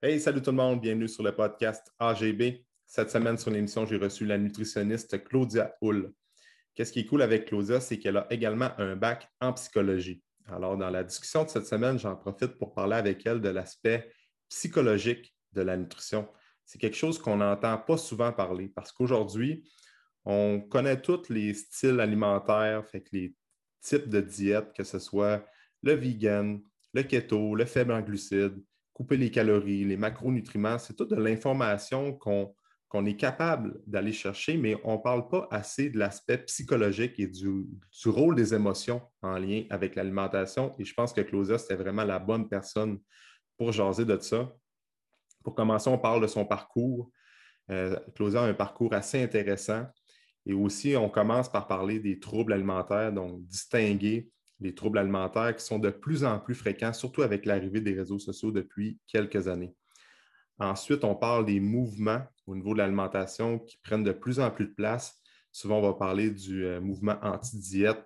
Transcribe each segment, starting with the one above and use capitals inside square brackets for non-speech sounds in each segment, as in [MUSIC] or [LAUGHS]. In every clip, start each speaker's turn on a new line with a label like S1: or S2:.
S1: Hey, salut tout le monde, bienvenue sur le podcast AGB. Cette semaine sur l'émission, j'ai reçu la nutritionniste Claudia Hull. Qu'est-ce qui est cool avec Claudia, c'est qu'elle a également un bac en psychologie. Alors, dans la discussion de cette semaine, j'en profite pour parler avec elle de l'aspect psychologique de la nutrition. C'est quelque chose qu'on n'entend pas souvent parler parce qu'aujourd'hui, on connaît tous les styles alimentaires, fait que les types de diètes, que ce soit le vegan, le keto, le faible en glucides, couper les calories, les macronutriments, c'est toute de l'information qu'on est capable d'aller chercher, mais on ne parle pas assez de l'aspect psychologique et du, rôle des émotions en lien avec l'alimentation. Et je pense que Claudia, c'était vraiment la bonne personne pour jaser de ça. Pour commencer, on parle de son parcours. Euh, Claudia a un parcours assez intéressant. Et aussi, on commence par parler des troubles alimentaires, donc distinguer les troubles alimentaires qui sont de plus en plus fréquents, surtout avec l'arrivée des réseaux sociaux depuis quelques années. Ensuite, on parle des mouvements au niveau de l'alimentation qui prennent de plus en plus de place. Souvent, on va parler du euh, mouvement anti-diète,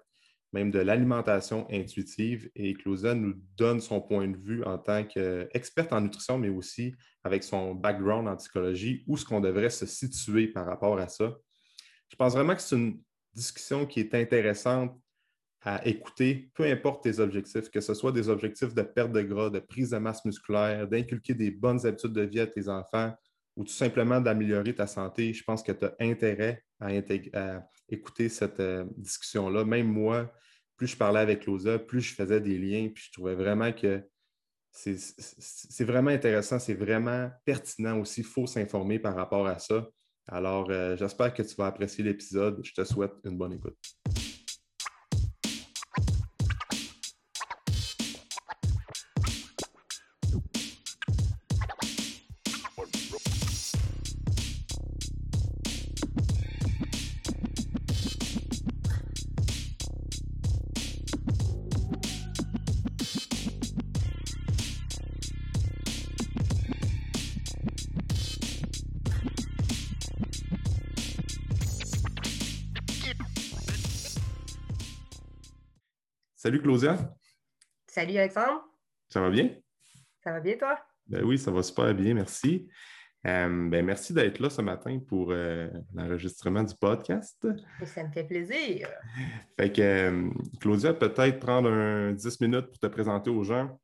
S1: même de l'alimentation intuitive. Et Claudia nous donne son point de vue en tant qu'experte en nutrition, mais aussi avec son background en psychologie, où est-ce qu'on devrait se situer par rapport à ça. Je pense vraiment que c'est une discussion qui est intéressante à écouter, peu importe tes objectifs, que ce soit des objectifs de perte de gras, de prise de masse musculaire, d'inculquer des bonnes habitudes de vie à tes enfants ou tout simplement d'améliorer ta santé, je pense que tu as intérêt à, écouter cette euh, discussion-là. Même moi, plus je parlais avec Losa, plus je faisais des liens, puis je trouvais vraiment que c'est vraiment intéressant, c'est vraiment pertinent aussi. Il faut s'informer par rapport à ça. Alors, euh, j'espère que tu vas apprécier l'épisode. Je te souhaite une bonne écoute. Salut Claudia.
S2: Salut Alexandre.
S1: Ça va bien?
S2: Ça va bien toi?
S1: Ben oui, ça va super bien, merci. Euh, ben merci d'être là ce matin pour euh, l'enregistrement du podcast.
S2: Ça me fait plaisir.
S1: Fait que euh, Claudia, peut-être prendre un 10 minutes pour te présenter aux gens.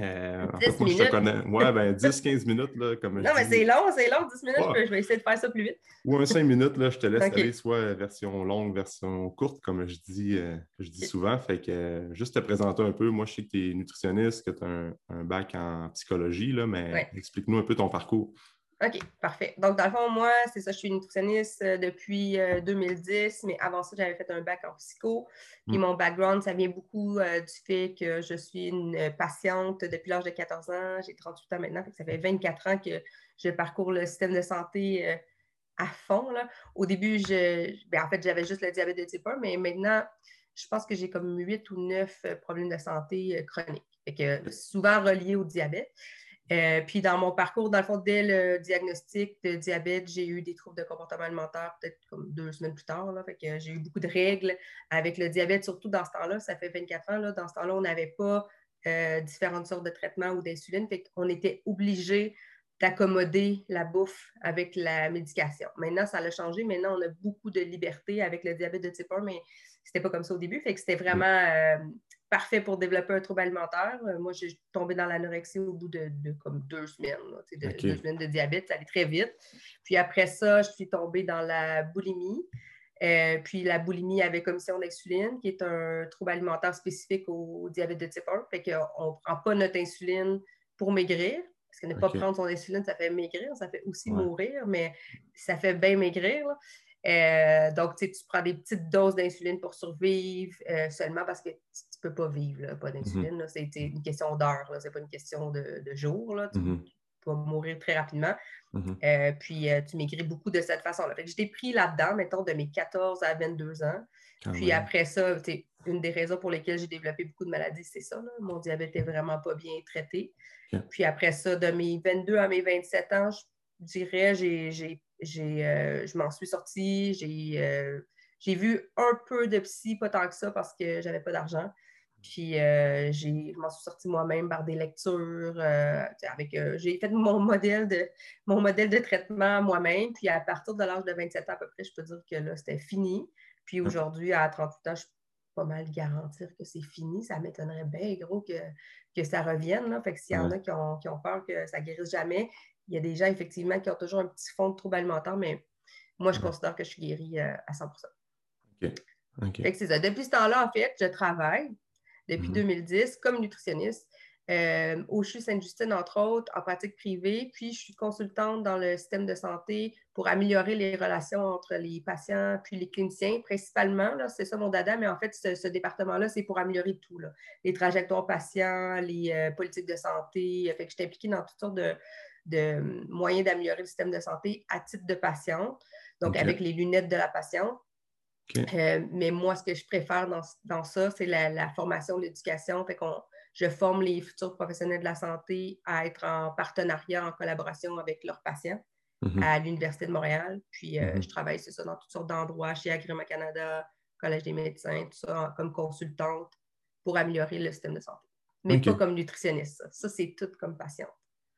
S2: Euh, 10 minutes. Je te connais.
S1: Ouais, ben [LAUGHS] 10-15 minutes, là, comme
S2: Non, mais c'est long, c'est long, 10 minutes, je, vais essayer de faire ça plus vite.
S1: Ou un 5 minutes, là, je te laisse [LAUGHS] aller, soit version longue, version courte, comme je dis, euh, je dis souvent. Fait que euh, juste te présenter un peu. Moi, je sais que tu es nutritionniste, que tu as un, bac en psychologie, là, mais explique-nous un peu ton parcours.
S2: OK, parfait. Donc, dans le fond, moi, c'est ça, je suis nutritionniste euh, depuis 2010, euh, mais avant ça, j'avais fait un bac en psycho. Puis mm. mon background, ça vient beaucoup euh, du fait que je suis une patiente depuis l'âge de 14 ans. J'ai 38 ans maintenant, ça fait 24 ans que je parcours le système de santé à fond. Au début, je, ben, en fait, j'avais juste le diabète de type 1, mais maintenant, je pense que j'ai comme 8 ou 9 problèmes de santé chroniques. que souvent reliés au diabète. Euh, puis dans mon parcours, dans le fond, dès le diagnostic de diabète, j'ai eu des troubles de comportement alimentaire peut-être comme deux semaines plus tard. Là, fait que j'ai eu beaucoup de règles avec le diabète, surtout dans ce temps-là. Ça fait 24 ans. Là, dans ce temps-là, on n'avait pas euh, différentes sortes de traitements ou d'insuline. Fait qu'on était obligé d'accommoder la bouffe avec la médication. Maintenant, ça a changé. Maintenant, on a beaucoup de liberté avec le diabète de type 1, mais c'était pas comme ça au début. Fait que c'était vraiment euh, parfait pour développer un trouble alimentaire. Euh, moi, j'ai tombé dans l'anorexie au bout de, comme deux semaines, deux semaines de diabète, ça allait très vite. Puis après ça, je suis tombée dans la boulimie. Euh, puis la boulimie avec commission d'insuline, qui est un trouble alimentaire spécifique au diabète de type 1. Fait qu'on ne prend pas notre insuline pour maigrir, parce que ne pas prendre son insuline, ça fait maigrir, ça fait aussi mourir, mais ça fait bien maigrir. Euh, donc, tu prends des petites doses d'insuline pour survivre euh, seulement parce que tu ne peux pas vivre, pas d'insuline. Mhm. C'est une question d'heure, ce n'est pas une question de, de jours. Tu, mhm. vas mourir très rapidement. Mhm. Euh, puis, tu maigris beaucoup de cette façon-là. je t'ai pris là-dedans, mettons, de mes 14 à 22 ans. puis après ça, une des raisons pour lesquelles j'ai développé beaucoup de maladies, c'est ça. Mon diabète n'est vraiment pas bien traité. Puis après ça, de mes 22 à mes 27 ans, je dirais, j'ai euh, je m'en suis sortie. Euh, j'ai vu un peu de psy, pas tant que ça, parce que j'avais pas d'argent. Puis euh, j'ai, je m'en suis sortie moi-même par des lectures. Euh, avec, euh, j'ai fait mon modèle, de, mon modèle de traitement moi-même. Puis à partir de l'âge de 27 ans à peu près, je peux dire que là, c'était fini. Puis aujourd'hui, à 38 ans, je peux pas mal garantir que c'est fini. Ça m'étonnerait bien gros que, que ça revienne. Là. Fait que s'il y en a qui ont, qui ont, peur que ça guérisse jamais, il y a des gens effectivement qui ont toujours un petit fond de trouble alimentaire, mais moi, je considère que je suis guérie à 100%
S1: OK.
S2: Fait que c'est ça. Depuis ce temps-là, en fait, je travaille depuis 2010 mhm. comme nutritionniste euh, au CHU Sainte-Justine, entre autres, en pratique privée. Puis, je suis consultante dans le système de santé pour améliorer les relations entre les patients puis les cliniciens, principalement. C'est ça mon dada, mais en fait, ce, département-là, c'est pour améliorer tout. Les trajectoires patients, les euh, politiques de santé. Fait que je suis impliquée dans toutes sortes de, moyens d'améliorer le système de santé à titre de patiente, donc avec les lunettes de la patiente. Euh, mais moi, ce que je préfère dans, ça, c'est la, formation, l'éducation. Fait qu'on, je forme les futurs professionnels de la santé à être en partenariat, en collaboration avec leurs patients mm-hmm. à l'Université de Montréal. Puis euh, mm-hmm. je travaille, c'est ça, dans toutes sortes d'endroits, chez Agrima Canada, Collège des médecins, tout ça, comme consultante pour améliorer le système de santé. Mais pas comme nutritionniste. Ça, c'est tout comme patiente.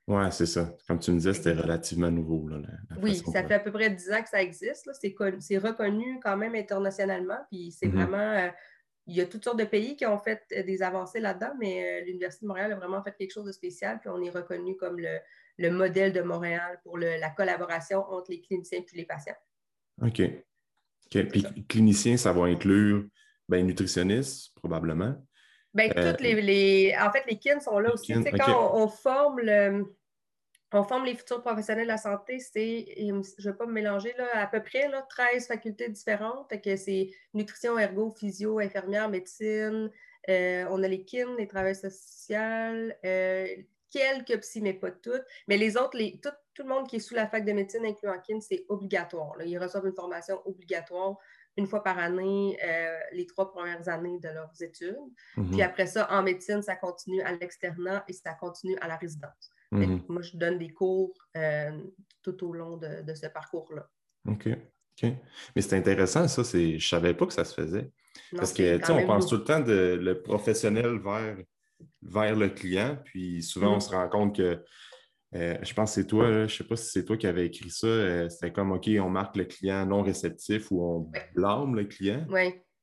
S1: Oui, c'est ça. Comme tu me disais, c'était relativement nouveau. Là,
S2: oui, ça fait à peu près 10 ans que ça existe. C'est reconnu quand même internationalement. Puis c'est mm-hmm. vraiment. Euh, il y a toutes sortes de pays qui ont fait euh, des avancées là-dedans, mais euh, l'Université de Montréal a vraiment fait quelque chose de spécial. Puis on est reconnu comme le, modèle de Montréal pour la collaboration entre les cliniciens et les patients.
S1: OK. OK. Puis clinicien, ça va inclure ben, nutritionniste, probablement.
S2: Bien, toutes les, En fait, les kin sont là aussi. C'est quand on, forme le on forme les futurs professionnels de la santé, c'est, je ne vais pas me mélanger, là, à peu près là, 13 facultés différentes. que c'est nutrition, ergo, physio, infirmière, médecine. Euh, on a les kin, les travailleurs sociaux, euh, quelques psy, mais pas toutes. Mais les autres, les, tout, le monde qui est sous la fac de médecine, incluant kin, c'est obligatoire. Ils reçoivent une formation obligatoire une fois par année, euh, les trois premières années de leurs études. Mm-hmm. Puis après ça, en médecine, ça continue à l'externat et ça continue à la résidence. Mhm. Moi, je donne des cours euh, tout au long de, ce parcours-là.
S1: OK. OK. Mais c'est intéressant, ça. Je ne savais pas que ça se faisait. Parce que, tu sais, on pense tout le temps de le professionnel vers, vers le client. Puis souvent, on mhm. se rend compte que, euh, je pense que c'est toi, je ne sais pas si c'est toi qui avais écrit ça. Euh, c'était comme, OK, on marque le client non réceptif ou on blâme le client.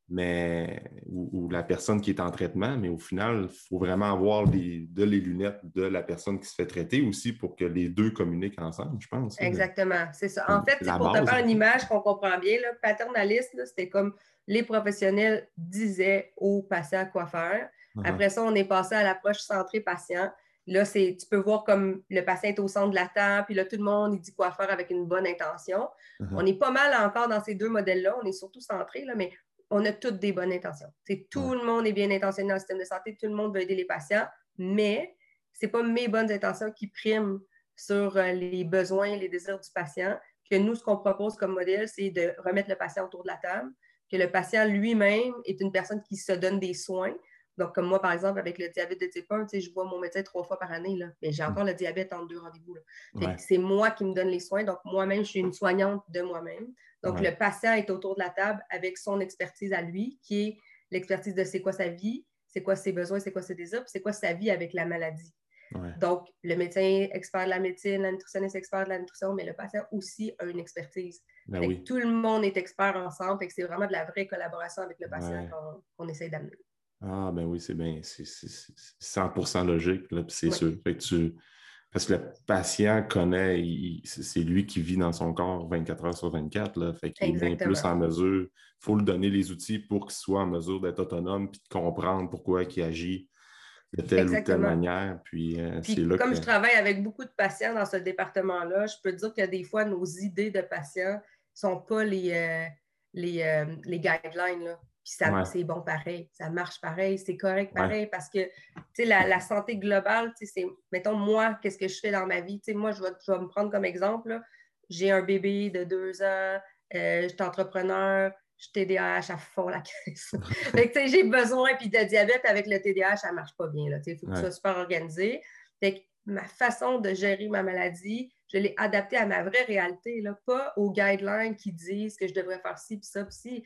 S1: Mais ou, la personne qui est en traitement, mais au final, il faut vraiment avoir les, de les lunettes de la personne qui se fait traiter aussi pour que les deux communiquent ensemble, je pense.
S2: Exactement, c'est ça. En fait, pour te faire une image qu'on comprend bien, là, paternaliste, c'était comme les professionnels disaient aux patients quoi faire. Uh-huh. Après ça, on est passé à l'approche centrée patient. Là, tu peux voir comme le patient est au centre de la table, puis là, tout le monde, il dit quoi faire avec une bonne intention. Uh-huh. On est pas mal encore dans ces deux modèles-là. On est surtout centré, là, mais on a toutes des bonnes intentions. tout le monde est bien intentionné dans le système de santé, tout le monde veut aider les patients, mais ce n'est pas mes bonnes intentions qui priment sur euh, les besoins et les désirs du patient. Que nous, ce qu'on propose comme modèle, c'est de remettre le patient autour de la table, que le patient lui-même est une personne qui se donne des soins. Donc, comme moi, par exemple, avec le diabète de type 1, je vois mon médecin trois fois par année, là, mais j'ai mm. encore le diabète en deux rendez-vous. C'est moi qui me donne les soins. Donc, moi-même, je suis une soignante de moi-même. Donc, le patient est autour de la table avec son expertise à lui, qui est l'expertise de c'est quoi sa vie, c'est quoi ses besoins, c'est quoi ses désirs, c'est quoi sa vie avec la maladie. Donc, le médecin expert de la médecine, la nutritionniste expert de la nutrition, mais le patient aussi a une expertise. Ben tout le monde est expert ensemble, et c'est vraiment de la vraie collaboration avec le patient qu'on essaie d'amener.
S1: Ah, ben oui, c'est bien, c'est 100% logique, c'est sûr. Fait tu, parce que le patient connaît, c'est lui qui vit dans son corps 24 heures sur 24. Là, fait qu'il est bien plus en mesure. Il faut lui donner les outils pour qu'il soit en mesure d'être autonome et de comprendre pourquoi il agit de telle ou telle manière. Puis, euh,
S2: comme je travaille avec beaucoup de patients dans ce département-là, je peux dire que des fois, nos idées de patients ne sont pas les, euh, les, euh, les guidelines. Là. Puis ça, c'est bon pareil, ça marche pareil, c'est correct pareil parce que, la, la, santé globale, c'est, mettons, moi, qu'est-ce que je fais dans ma vie? moi, je vais, me prendre comme exemple, j'ai un bébé de deux ans, euh, je suis entrepreneur, je suis TDAH à fond la [LAUGHS] caisse. j'ai besoin, puis de diabète avec le TDAH, ça ne marche pas bien. Il faut que ce soit super organisé. ma façon de gérer ma maladie, je l'ai adaptée à ma vraie réalité, là, pas aux guidelines qui disent que je devrais faire ci, puis ça, puis ci.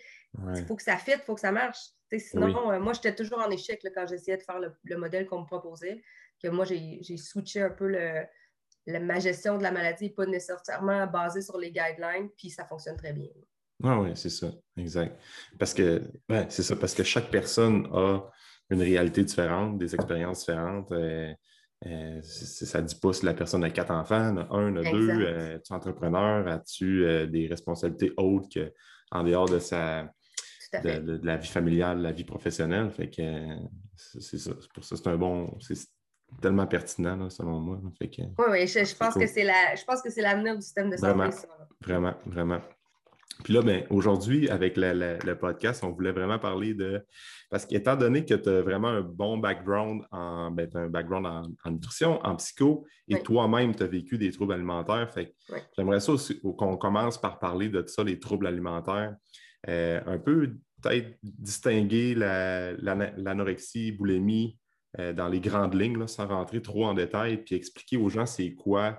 S2: Il faut que ça fitte, il faut que ça marche. sinon, euh, moi, j'étais toujours en échec quand j'essayais de faire le, modèle qu'on me proposait. Que moi, j'ai switché un peu le, ma gestion de la maladie, pas nécessairement basée sur les guidelines, puis ça fonctionne très bien.
S1: Ah oui, c'est ça, exact. Parce que, c'est ça, parce que chaque personne a une réalité différente, des expériences différentes. Euh, euh, ça ne dit pas si la personne a quatre enfants, un, a deux, euh, tu es entrepreneur, as-tu euh, des responsabilités autres qu'en dehors de sa de, la vie familiale, la vie professionnelle? Fait que c'est ça. Pour ça, c'est un bon. C'est tellement pertinent, selon moi.
S2: oui, oui, je, pense que c'est la, je pense que c'est l'avenir du système de santé.
S1: Vraiment, vraiment, vraiment. Puis là, ben, aujourd'hui, avec le, podcast, on voulait vraiment parler de. Parce qu'étant donné que tu as vraiment un bon background en, ben, un background en, nutrition, en psycho, et toi-même, tu as vécu des troubles alimentaires, fait j'aimerais ça aussi qu'on commence par parler de ça, les troubles alimentaires. Euh, un peu peut-être distinguer l'anorexie, boulimie euh, dans les grandes lignes, sans rentrer trop en détail, puis expliquer aux gens c'est quoi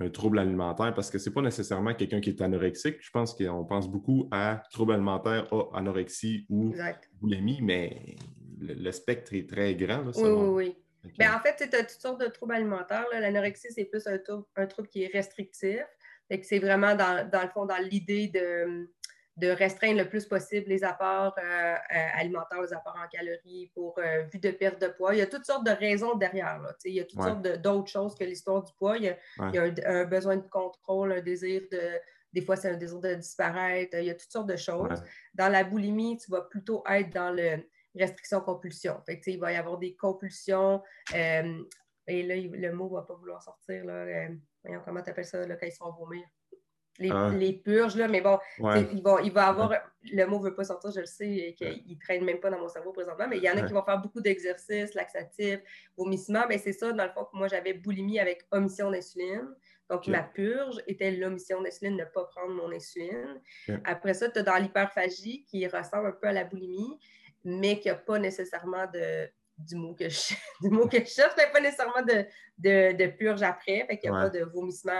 S1: un trouble alimentaire parce que ce n'est pas nécessairement quelqu'un qui est anorexique. Je pense qu'on pense beaucoup à trouble alimentaire, anorexie ou boulimie, mais le, spectre est très grand.
S2: oui, oui, oui. Ben, en fait, tu as toutes sortes de troubles alimentaires. L'anorexie, c'est plus un trouble, un trouble qui est restrictif. C'est vraiment, dans, dans, le fond, dans l'idée de de restreindre le plus possible les apports euh, euh, alimentaires, les apports en calories pour euh, vue de perte de poids. Il y a toutes sortes de raisons derrière. Il y a toutes sortes d'autres choses que l'histoire du poids. Il y a, un, besoin de contrôle, un désir de. Des fois, c'est un désir de disparaître. Il y a toutes sortes de choses. Dans la boulimie, tu vas plutôt être dans le restriction-compulsion. il va y avoir des compulsions. et là, le mot ne va pas vouloir sortir. Là, voyons comment tu appelles ça là, quand ils se font Ah. les, purges, là, mais bon, il, va, il va avoir, le mot ne veut pas sortir, je le sais, et qu'il ne traîne même pas dans mon cerveau présentement, mais il y en a qui vont faire beaucoup d'exercices, laxatifs, vomissement, mais c'est ça, dans le fond, que moi, j'avais boulimie avec omission d'insuline. Donc, ma purge était l'omission d'insuline, ne pas prendre mon insuline. Après ça, tu as dans l'hyperphagie, qui ressemble un peu à la boulimie, mais qui n'a pas nécessairement de, du mot que je, [LAUGHS] du mot que je cherche, mais pas nécessairement de, de, purge après, fait qu'il n'y a pas de vomissement...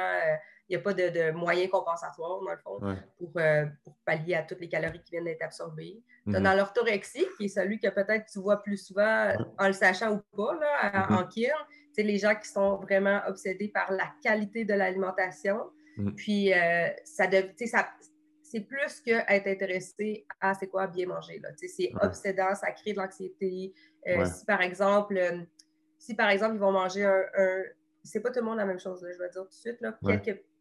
S2: Il n'y a pas de, moyens compensatoires, dans le fond, euh, pour, pallier à toutes les calories qui viennent d'être absorbées. Mhm. Dans l'orthorexie, qui est celui que peut-être tu vois plus souvent en le sachant ou pas, là, en kin, c'est les gens qui sont vraiment obsédés par la qualité de l'alimentation. Mhm. Puis, euh, ça, ça c'est plus qu'être intéressé à c'est quoi bien manger. C'est obsédant, ça crée de l'anxiété. Euh, si, par exemple, si par exemple, ils vont manger un, c'est pas tout le monde la même chose, je vais dire tout de suite. Là.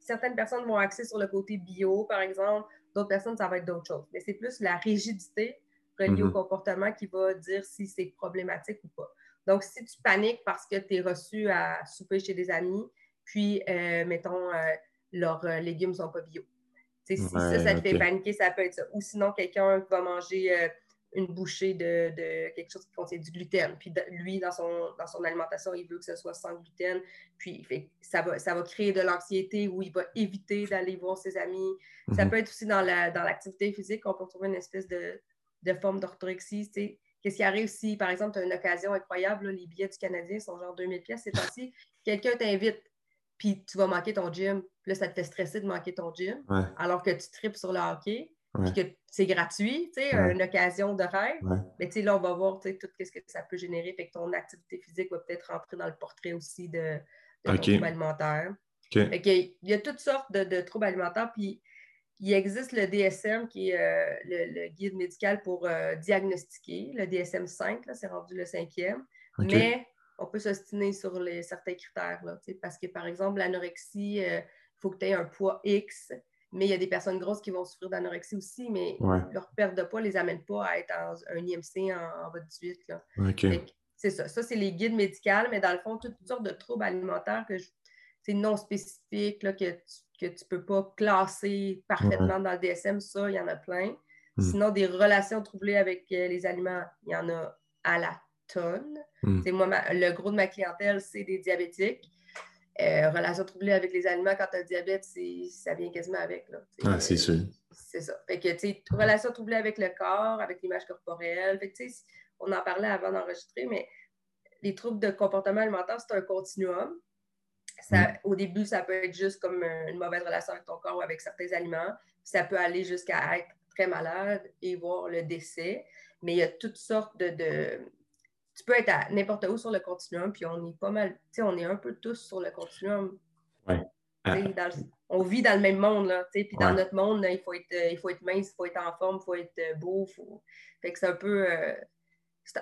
S2: Certaines personnes vont axer sur le côté bio, par exemple, d'autres personnes, ça va être d'autres choses. Mais c'est plus la rigidité reliée au mhm. comportement qui va dire si c'est problématique ou pas. Donc, si tu paniques parce que tu es reçu à souper chez des amis, puis, euh, mettons, euh, leurs euh, légumes ne sont pas bio. si ça, ça te fait paniquer, ça peut être ça. Ou sinon, quelqu'un va manger une bouchée de, quelque chose qui contient du gluten. Puis lui, dans son, dans son alimentation, il veut que ce soit sans gluten. Puis fait, ça, va, ça va créer de l'anxiété où il va éviter d'aller voir ses amis. Ça mhm. peut être aussi dans l'activité dans physique qu'on peut trouver une espèce de, forme d'orthorexie. Qu'est-ce qui arrive si, par exemple, tu as une occasion incroyable, les billets du Canadien sont genre 2000 pièces c'est ainsi. Quelqu'un t'invite, puis tu vas manquer ton gym. Puis là, ça te fait stresser de manquer ton gym, alors que tu tripes sur le hockey que c'est gratuit, tu sais, une occasion de rêve. Mais tu sais, là, on va voir tout ce que ça peut générer. Fait que ton activité physique va peut-être rentrer dans le portrait aussi de, de troubles alimentaires. il y a toutes sortes de, troubles alimentaires. Puis il existe le DSM, qui est euh, le, guide médical pour euh, diagnostiquer. Le DSM 5, c'est rendu le cinquième. Mais on peut s'ostiner sur les, certains critères. Là, parce que, par exemple, l'anorexie, euh, il faut que tu aies un poids X mais il y a des personnes grosses qui vont souffrir d'anorexie aussi, mais leur perte de poids ne les amène pas à être un IMC en, bas de 18. C'est ça. Ça, c'est les guides médicaux, mais dans le fond, toutes sortes de troubles alimentaires que c'est non spécifique, que tu ne peux pas classer parfaitement dans le DSM. Ça, il y en a plein. Hmm. Sinon, des relations troublées avec euh, les aliments, il y en a à la tonne. Hmm. Moi, le gros de ma clientèle, c'est des diabétiques. Euh, relation troublée avec les aliments quand tu as le diabète, ça vient quasiment avec. Là,
S1: ah, c'est sûr.
S2: C'est ça. Fait que, tu relation troublée avec le corps, avec l'image corporelle. Fait que, on en parlait avant d'enregistrer, mais les troubles de comportement alimentaire, c'est un continuum. Ça, Au début, ça peut être juste comme une mauvaise relation avec ton corps ou avec certains aliments. Ça peut aller jusqu'à être très malade et voir le décès. Mais il y a toutes sortes de. Tu peux être à n'importe où sur le continuum, puis on est pas mal. Tu sais, on est un peu tous sur le continuum.
S1: Ouais.
S2: on vit dans le même monde, là. Puis dans notre monde, il, faut être, il faut être mince, il faut être en forme, il faut être beau. Faut... Fait que c'est un peu. Euh,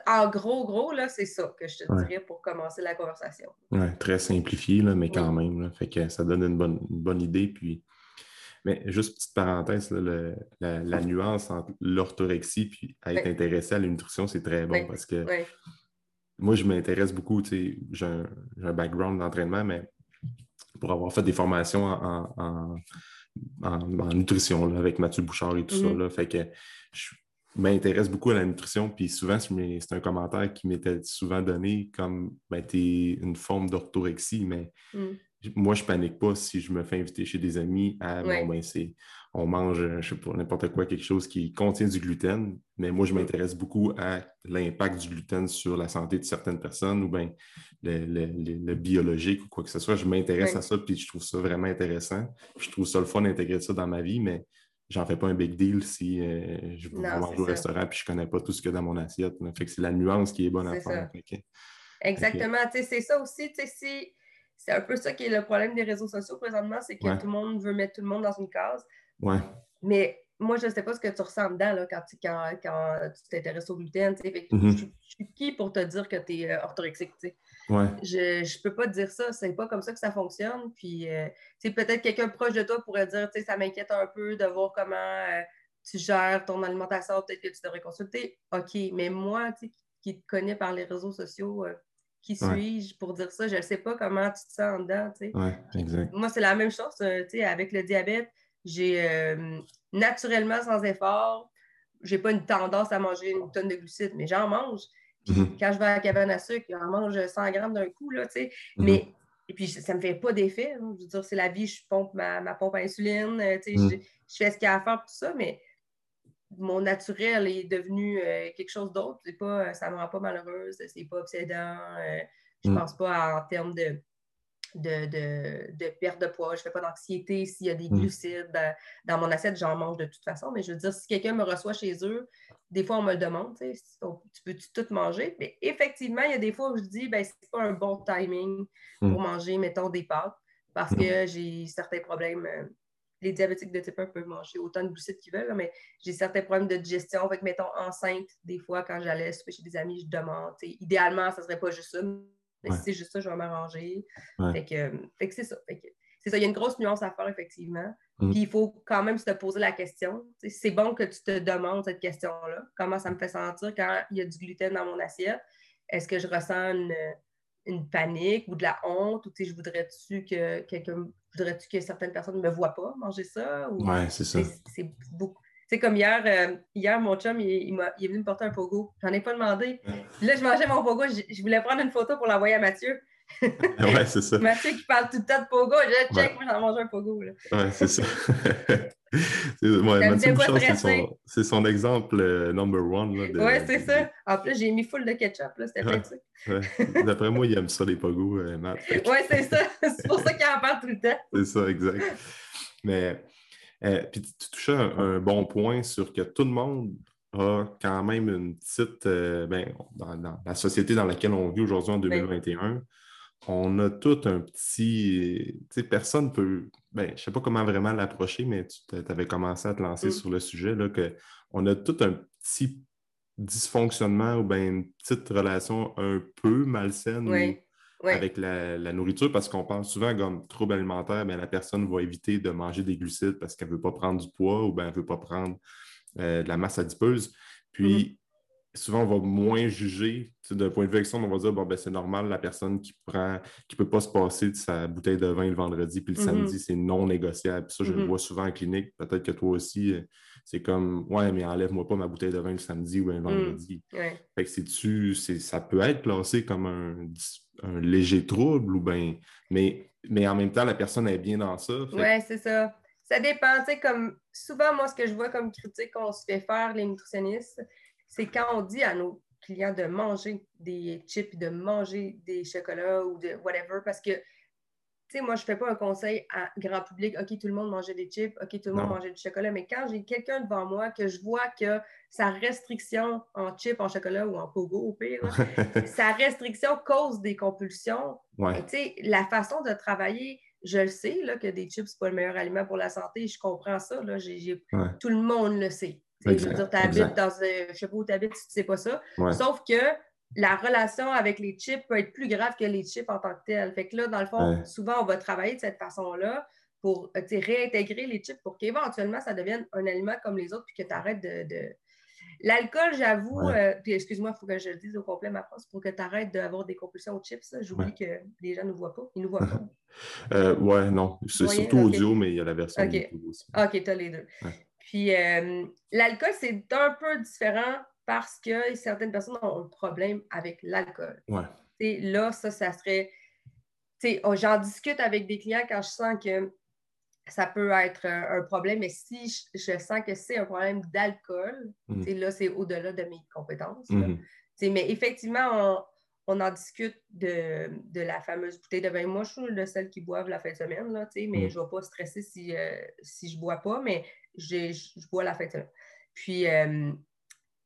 S2: en gros, gros, là, c'est ça que je te dirais pour commencer la conversation.
S1: Ouais, très simplifié, là, mais quand même. Là, fait que ça donne une bonne, bonne idée. Puis mais juste petite parenthèse, la, nuance entre l'orthorexie et être intéressé à la nutrition, c'est très bon parce que moi, je m'intéresse beaucoup. J'ai un, un, background d'entraînement, mais pour avoir fait des formations en, nutrition avec Mathieu Bouchard et tout ça, mm-hmm. là, fait que je m'intéresse beaucoup à la nutrition. Puis souvent, c'est un commentaire qui m'était souvent donné comme ben, tu es une forme d'orthorexie, mais mm moi, je panique pas si je me fais inviter chez des amis à bon, ben, c'est on mange, je sais pas, n'importe quoi, quelque chose qui contient du gluten, mais moi, je m'intéresse beaucoup à l'impact du gluten sur la santé de certaines personnes ou bien le, biologique ou quoi que ce soit. Je m'intéresse à ça, puis je trouve ça vraiment intéressant. je trouve ça le fun d'intégrer ça dans ma vie, mais j'en fais pas un big deal si euh, je vais manger au restaurant puis je connais pas tout ce qu'il y a dans mon assiette. Fait que c'est la nuance qui est bonne à faire.
S2: Exactement. C'est ça aussi, si c'est un peu ça qui est le problème des réseaux sociaux présentement, c'est que tout le monde veut mettre tout le monde dans une case.
S1: Ouais.
S2: Mais moi, je ne sais pas ce que tu ressens dedans là, quand, tu, quand, tu t'intéresses au gluten.
S1: Mm-hmm.
S2: je, suis qui pour te dire que tu es euh, orthorexique?
S1: Ouais.
S2: Je ne peux pas te dire ça. C'est pas comme ça que ça fonctionne. Puis, euh, peut-être quelqu'un proche de toi pourrait dire ça m'inquiète un peu de voir comment euh, tu gères ton alimentation. Peut-être que tu devrais consulter. OK. Mais moi, qui te connais par les réseaux sociaux, qui suis-je pour dire ça? Je ne sais pas comment tu te sens en dedans.
S1: exact.
S2: Moi, c'est la même chose. Euh, avec le diabète, j'ai euh, naturellement, sans effort, j'ai pas une tendance à manger une tonne de glucides, mais j'en mange.
S1: Mm-hmm.
S2: Quand je vais à la cabane à sucre, j'en mange 100 grammes d'un coup. Là, mm-hmm. Mais et puis, ça ne me fait pas d'effet. Je veux dire, c'est la vie, je pompe ma, pompe à insuline, euh, mm. je, je, fais ce qu'il y a à faire, tout ça, mais mon naturel est devenu euh, quelque chose d'autre. Pas, euh, ça ne me rend pas malheureuse, c'est pas obsédant. Euh, je ne mm. pense pas en termes de, de, perte de poids. Je ne fais pas d'anxiété. S'il y a des mm. glucides dans, mon assiette, j'en mange de toute façon. Mais je veux dire, si quelqu'un me reçoit chez eux, des fois, on me le demande, tu peux-tu tout manger? Mais effectivement, il y a des fois où je dis, ben, c'est pas un bon timing pour mm. manger, mettons, des pâtes parce que j'ai certains problèmes les diabétiques de type 1 peuvent manger autant de glucides qu'ils veulent, mais j'ai certains problèmes de digestion. Fait que, mettons, enceinte, des fois, quand j'allais chez des amis, je demande. idéalement, ça serait pas juste ça, mais si c'est juste ça, je vais m'arranger. Fait que, c'est ça. c'est ça, il y a une grosse nuance à faire, effectivement. Mm. Puis il faut quand même se poser la question. c'est bon que tu te demandes cette question-là. Comment ça me fait sentir quand il y a du gluten dans mon assiette? Est-ce que je ressens une, une panique ou de la honte? Ou je voudrais-tu que quelqu'un voudrais-tu que certaines personnes ne me voient pas manger ça?
S1: Oui, c'est ça.
S2: C'est beaucoup. C'est comme hier, euh, hier, mon chum, il, il, est venu me porter un pogo. J'en ai pas demandé. là, je mangeais mon pogo. Je, voulais prendre une photo pour l'envoyer à Mathieu. [LAUGHS]
S1: ouais, c'est ça.
S2: Mathieu qui parle tout le temps de pogo. Je check, moi, j'en mange un pogo. Là.
S1: Ouais, c'est ça. [LAUGHS] ouais, c'est son, exemple euh, number one.
S2: Oui, c'est ça. En plus, j'ai mis full de ketchup. C'était
S1: de D'après moi, il aime ça, les pogos, euh, Matt.
S2: Oui, c'est ça. C'est pour ça qu'il en parle tout le temps.
S1: c'est ça, exact. Mais euh, puis tu touches un, bon point sur que tout le monde a quand même une petite. ben, dans, la société dans laquelle on vit aujourd'hui en 2021, on a tout un petit. Tu sais, personne peut. Ben, je ne sais pas comment vraiment l'approcher, mais tu avais commencé à te lancer mm. sur le sujet, là, que on a tout un petit dysfonctionnement ou bien une petite relation un peu malsaine avec la, nourriture parce qu'on pense souvent comme trouble alimentaire, bien, la personne va éviter de manger des glucides parce qu'elle ne veut pas prendre du poids ou bien elle ne veut pas prendre euh, de la masse adipeuse. Puis, mm souvent, on va moins juger. D'un point de vue externe, on va dire bon, ben, c'est normal, la personne qui prend, qui ne peut pas se passer de sa bouteille de vin le vendredi, puis le mm-hmm. samedi, c'est non négociable. ça, je le mm-hmm. vois souvent en clinique. Peut-être que toi aussi, euh, c'est comme Ouais, mais enlève-moi pas ma bouteille de vin le samedi ou le mm. vendredi. Fait que c'est-tu, ça peut être classé comme un, léger trouble ou bien. Mais, mais en même temps, la personne est bien dans ça.
S2: Oui, c'est ça. Ça dépend. Comme souvent, moi, ce que je vois comme critique qu'on se fait faire, les nutritionnistes, c'est quand on dit à nos clients de manger des chips, de manger des chocolats ou de whatever, parce que sais, moi, je ne fais pas un conseil à grand public, OK, tout le monde mangeait des chips, OK, tout le monde mangeait du chocolat, mais quand j'ai quelqu'un devant moi que je vois que sa restriction en chips, en chocolat ou en pogo, au pire, [LAUGHS] sa restriction cause des compulsions, tu sais, la façon de travailler, je le sais, là, que des chips, ce n'est pas le meilleur aliment pour la santé, je comprends ça, là, tout le monde le sait. Je veux dire, tu habites dans, je ne sais pas où tu habites si tu ne sais pas ça, sauf que la relation avec les chips peut être plus grave que les chips en tant que tels. Fait que là, dans le fond, souvent, on va travailler de cette façon-là pour euh, réintégrer les chips pour qu'éventuellement, ça devienne un aliment comme les autres, puis que tu arrêtes de... L'alcool, j'avoue, euh, puis excuse-moi, il faut que je le dise au complet ma phrase, pour que tu arrêtes d'avoir des compulsions aux chips. J'oublie que les gens ne voient pas. Ils ne voient pas. [LAUGHS]
S1: euh, ouais, non. C'est surtout audio, mais il y a la version
S2: OK, OK, tu as les deux. Puis euh, l'alcool, c'est un peu différent parce que certaines personnes ont un problème avec l'alcool.
S1: Ouais.
S2: Là, ça, ça serait. Oh, j'en discute avec des clients quand je sens que ça peut être un, problème, mais si je, sens que c'est un problème d'alcool, mm. là, c'est au-delà de mes compétences. Mm-hmm. Mais effectivement, on, en discute de, la fameuse bouteille de vin. Moi, je suis le seul qui boive la fin de semaine, là, mais mm. je ne vais pas stresser si, euh, si je ne bois pas, mais je, je, bois la fin de semaine. Puis, euh,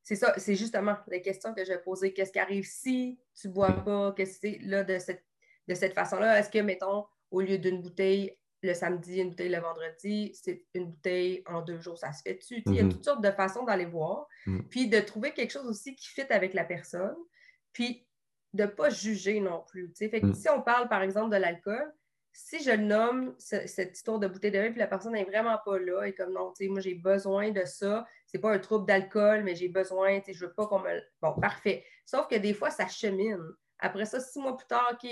S2: c'est ça, c'est justement les questions que je vais poser. Qu'est-ce qui arrive si tu ne bois pas? Qu'est-ce que là de cette, de cette façon-là? Est-ce que, mettons, au lieu d'une bouteille le samedi, une bouteille le vendredi, c'est une bouteille en deux jours, ça se fait-tu? Il y a mm-hmm. toutes sortes de façons d'aller voir. Mm. Puis de trouver quelque chose aussi qui fit avec la personne. Puis de ne pas juger non plus. Fait que mm. si on parle, par exemple, de l'alcool, si je nomme cette histoire de bouteille de vin, puis la personne n'est vraiment pas là, et comme non, tu sais, moi j'ai besoin de ça, c'est pas un trouble d'alcool, mais j'ai besoin, je veux pas qu'on me. Bon, parfait. Sauf que des fois, ça chemine. Après ça, six mois plus tard, OK,